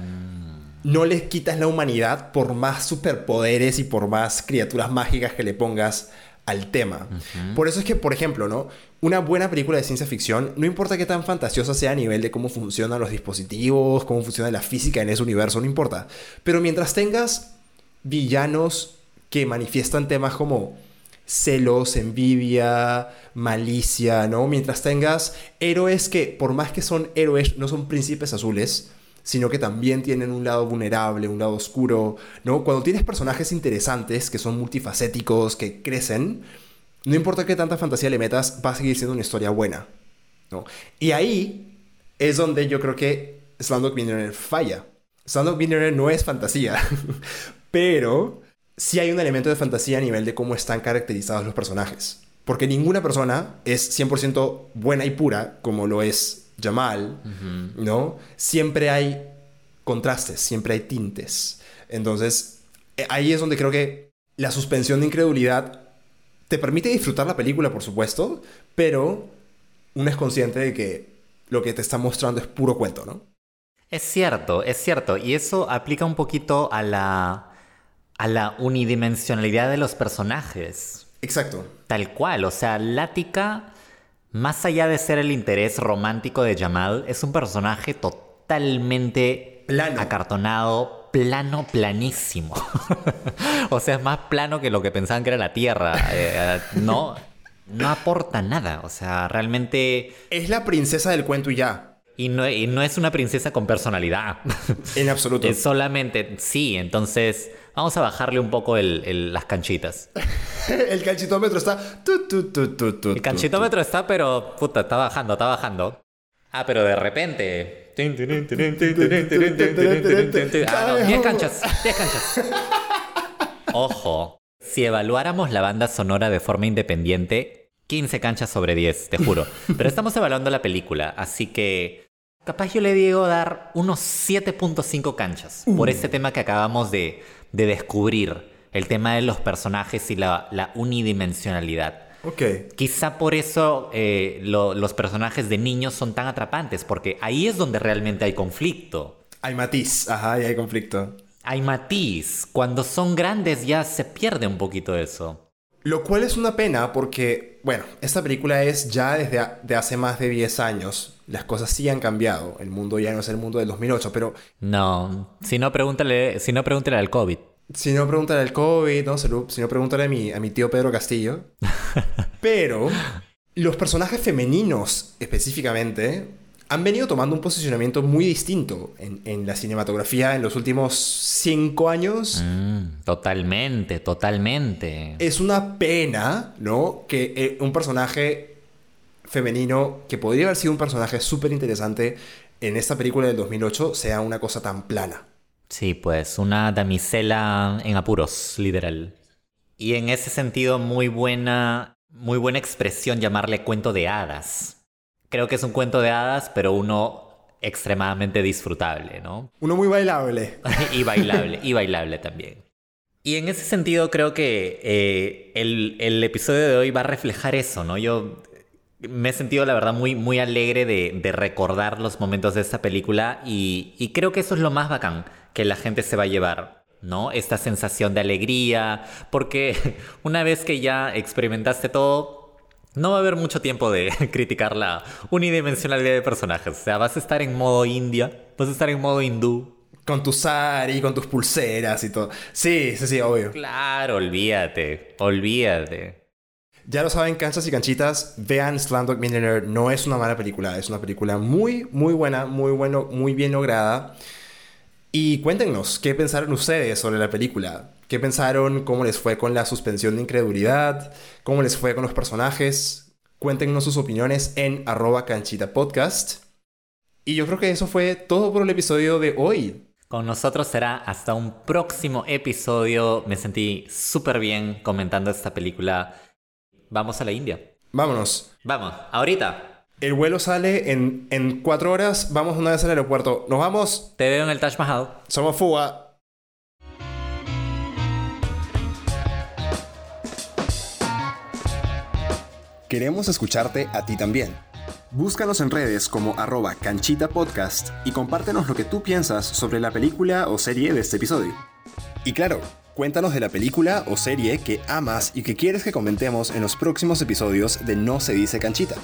no le quitas la humanidad por más superpoderes y por más criaturas mágicas que le pongas al tema. Por eso es que, por ejemplo, ¿no? Una buena película de ciencia ficción, no importa qué tan fantasiosa sea a nivel de cómo funcionan los dispositivos, cómo funciona la física en ese universo, no importa. Pero mientras tengas villanos que manifiestan temas como celos, envidia, malicia, ¿no? Mientras tengas héroes que, por más que son héroes, no son príncipes azules, sino que también tienen un lado vulnerable, un lado oscuro, ¿no? Cuando tienes personajes interesantes que son multifacéticos, que crecen, no importa qué tanta fantasía le metas, va a seguir siendo una historia buena, ¿no? Y ahí es donde yo creo que Slumdog Millionaire falla. Slumdog Millionaire no es fantasía, pero sí hay un elemento de fantasía a nivel de cómo están caracterizados los personajes. Porque ninguna persona es 100% buena y pura como lo es Jamal, ¿no? Siempre hay contrastes, siempre hay tintes. Entonces, eh, ahí es donde creo que la suspensión de incredulidad te permite disfrutar la película, por supuesto, pero uno es consciente de que lo que te está mostrando es puro cuento, ¿no? Es cierto, es cierto. Y eso aplica un poquito a la, a la unidimensionalidad de los personajes. Exacto. Tal cual. O sea, Lática, más allá de ser el interés romántico de Jamal, es un personaje totalmente Plano. acartonado, plano, planísimo. o sea, es más plano que lo que pensaban que era la Tierra. Eh, no, no aporta nada. O sea, realmente. Es la princesa del cuento y ya. Y no, y no es una princesa con personalidad. En absoluto. es solamente. Sí, entonces. Vamos a bajarle un poco el- el- las canchitas. el canchitómetro está... tu, tu, tu, tu, tu, El canchitómetro está, pero. Puta, está bajando, está bajando. Ah, pero de repente. Ah, no, 10 canchas, 10 canchas. Ojo. Si evaluáramos la banda sonora de forma independiente, 15 canchas sobre 10, te juro. Pero estamos evaluando la película, así que capaz yo le digo dar unos 7.5 canchas por ese tema que acabamos de, de descubrir, el tema de los personajes y la, la unidimensionalidad. Ok. Quizá por eso eh, lo- los personajes de niños son tan atrapantes, porque ahí es donde realmente hay conflicto. Hay matiz, ajá, y hay conflicto. Hay matiz. Cuando son grandes ya se pierde un poquito eso. Lo cual es una pena porque, bueno, esta película es ya desde a- de hace más de 10 años. Las cosas sí han cambiado. El mundo ya no es el mundo del 2008, pero No, si no pregúntale, si no pregúntale al COVID. si no, pregúntale al COVID, ¿no? Si no, pregúntale a mi, a mi tío Pedro Castillo. pero los personajes femeninos, específicamente, han venido tomando un posicionamiento muy distinto en, en la cinematografía en los últimos 5 años. Mm, totalmente, totalmente. Es una pena, ¿no? Que eh, un personaje femenino que podría haber sido un personaje súper interesante en esta película del 2008 sea una cosa tan plana. Sí, pues una damisela en apuros, literal. Y en ese sentido, muy buena, muy buena expresión llamarle cuento de hadas. Creo que es un cuento de hadas, pero uno extremadamente disfrutable, ¿no? Uno muy bailable. y bailable, y bailable también. Y en ese sentido creo que eh, el, el episodio de hoy va a reflejar eso, ¿no? Yo me he sentido, la verdad, muy, muy alegre de, de recordar los momentos de esta película y, y creo que eso es lo más bacán que la gente se va a llevar, ¿no? Esta sensación de alegría, porque una vez que ya experimentaste todo, no va a haber mucho tiempo de criticar la unidimensionalidad de personajes. O sea, vas a estar en modo India, vas a estar en modo hindú, Con tu sari, con tus pulseras y todo. Sí, sí, sí, obvio. Claro, olvídate, olvídate. Ya lo saben, canchas y canchitas, vean Slumdog Millionaire. No es una mala película, es una película muy, muy buena, muy bueno, muy bien lograda. Y cuéntenos, ¿qué pensaron ustedes sobre la película? ¿Qué pensaron? ¿Cómo les fue con la suspensión de incredulidad? ¿Cómo les fue con los personajes? Cuéntenos sus opiniones en arroba canchita podcast. Y yo creo que eso fue todo por el episodio de hoy. Con nosotros será hasta un próximo episodio. Me sentí súper bien comentando esta película. Vamos a la India. Vámonos. Vamos, ahorita. El vuelo sale en, en cuatro horas. Vamos una vez al aeropuerto. Nos vamos. Te veo en el Taj Mahal. Somos Fuga. Queremos escucharte a ti también. Búscanos en redes como arroba canchita podcast y compártenos lo que tú piensas sobre la película o serie de este episodio. Y claro, cuéntanos de la película o serie que amas y que quieres que comentemos en los próximos episodios de No se dice canchita.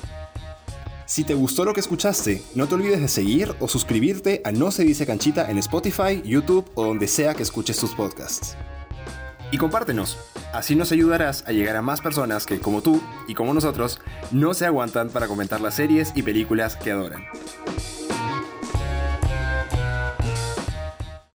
Si te gustó lo que escuchaste, no te olvides de seguir o suscribirte a No se dice canchita en Spotify, YouTube o donde sea que escuches tus podcasts. Y compártenos, así nos ayudarás a llegar a más personas que, como tú y como nosotros, no se aguantan para comentar las series y películas que adoran.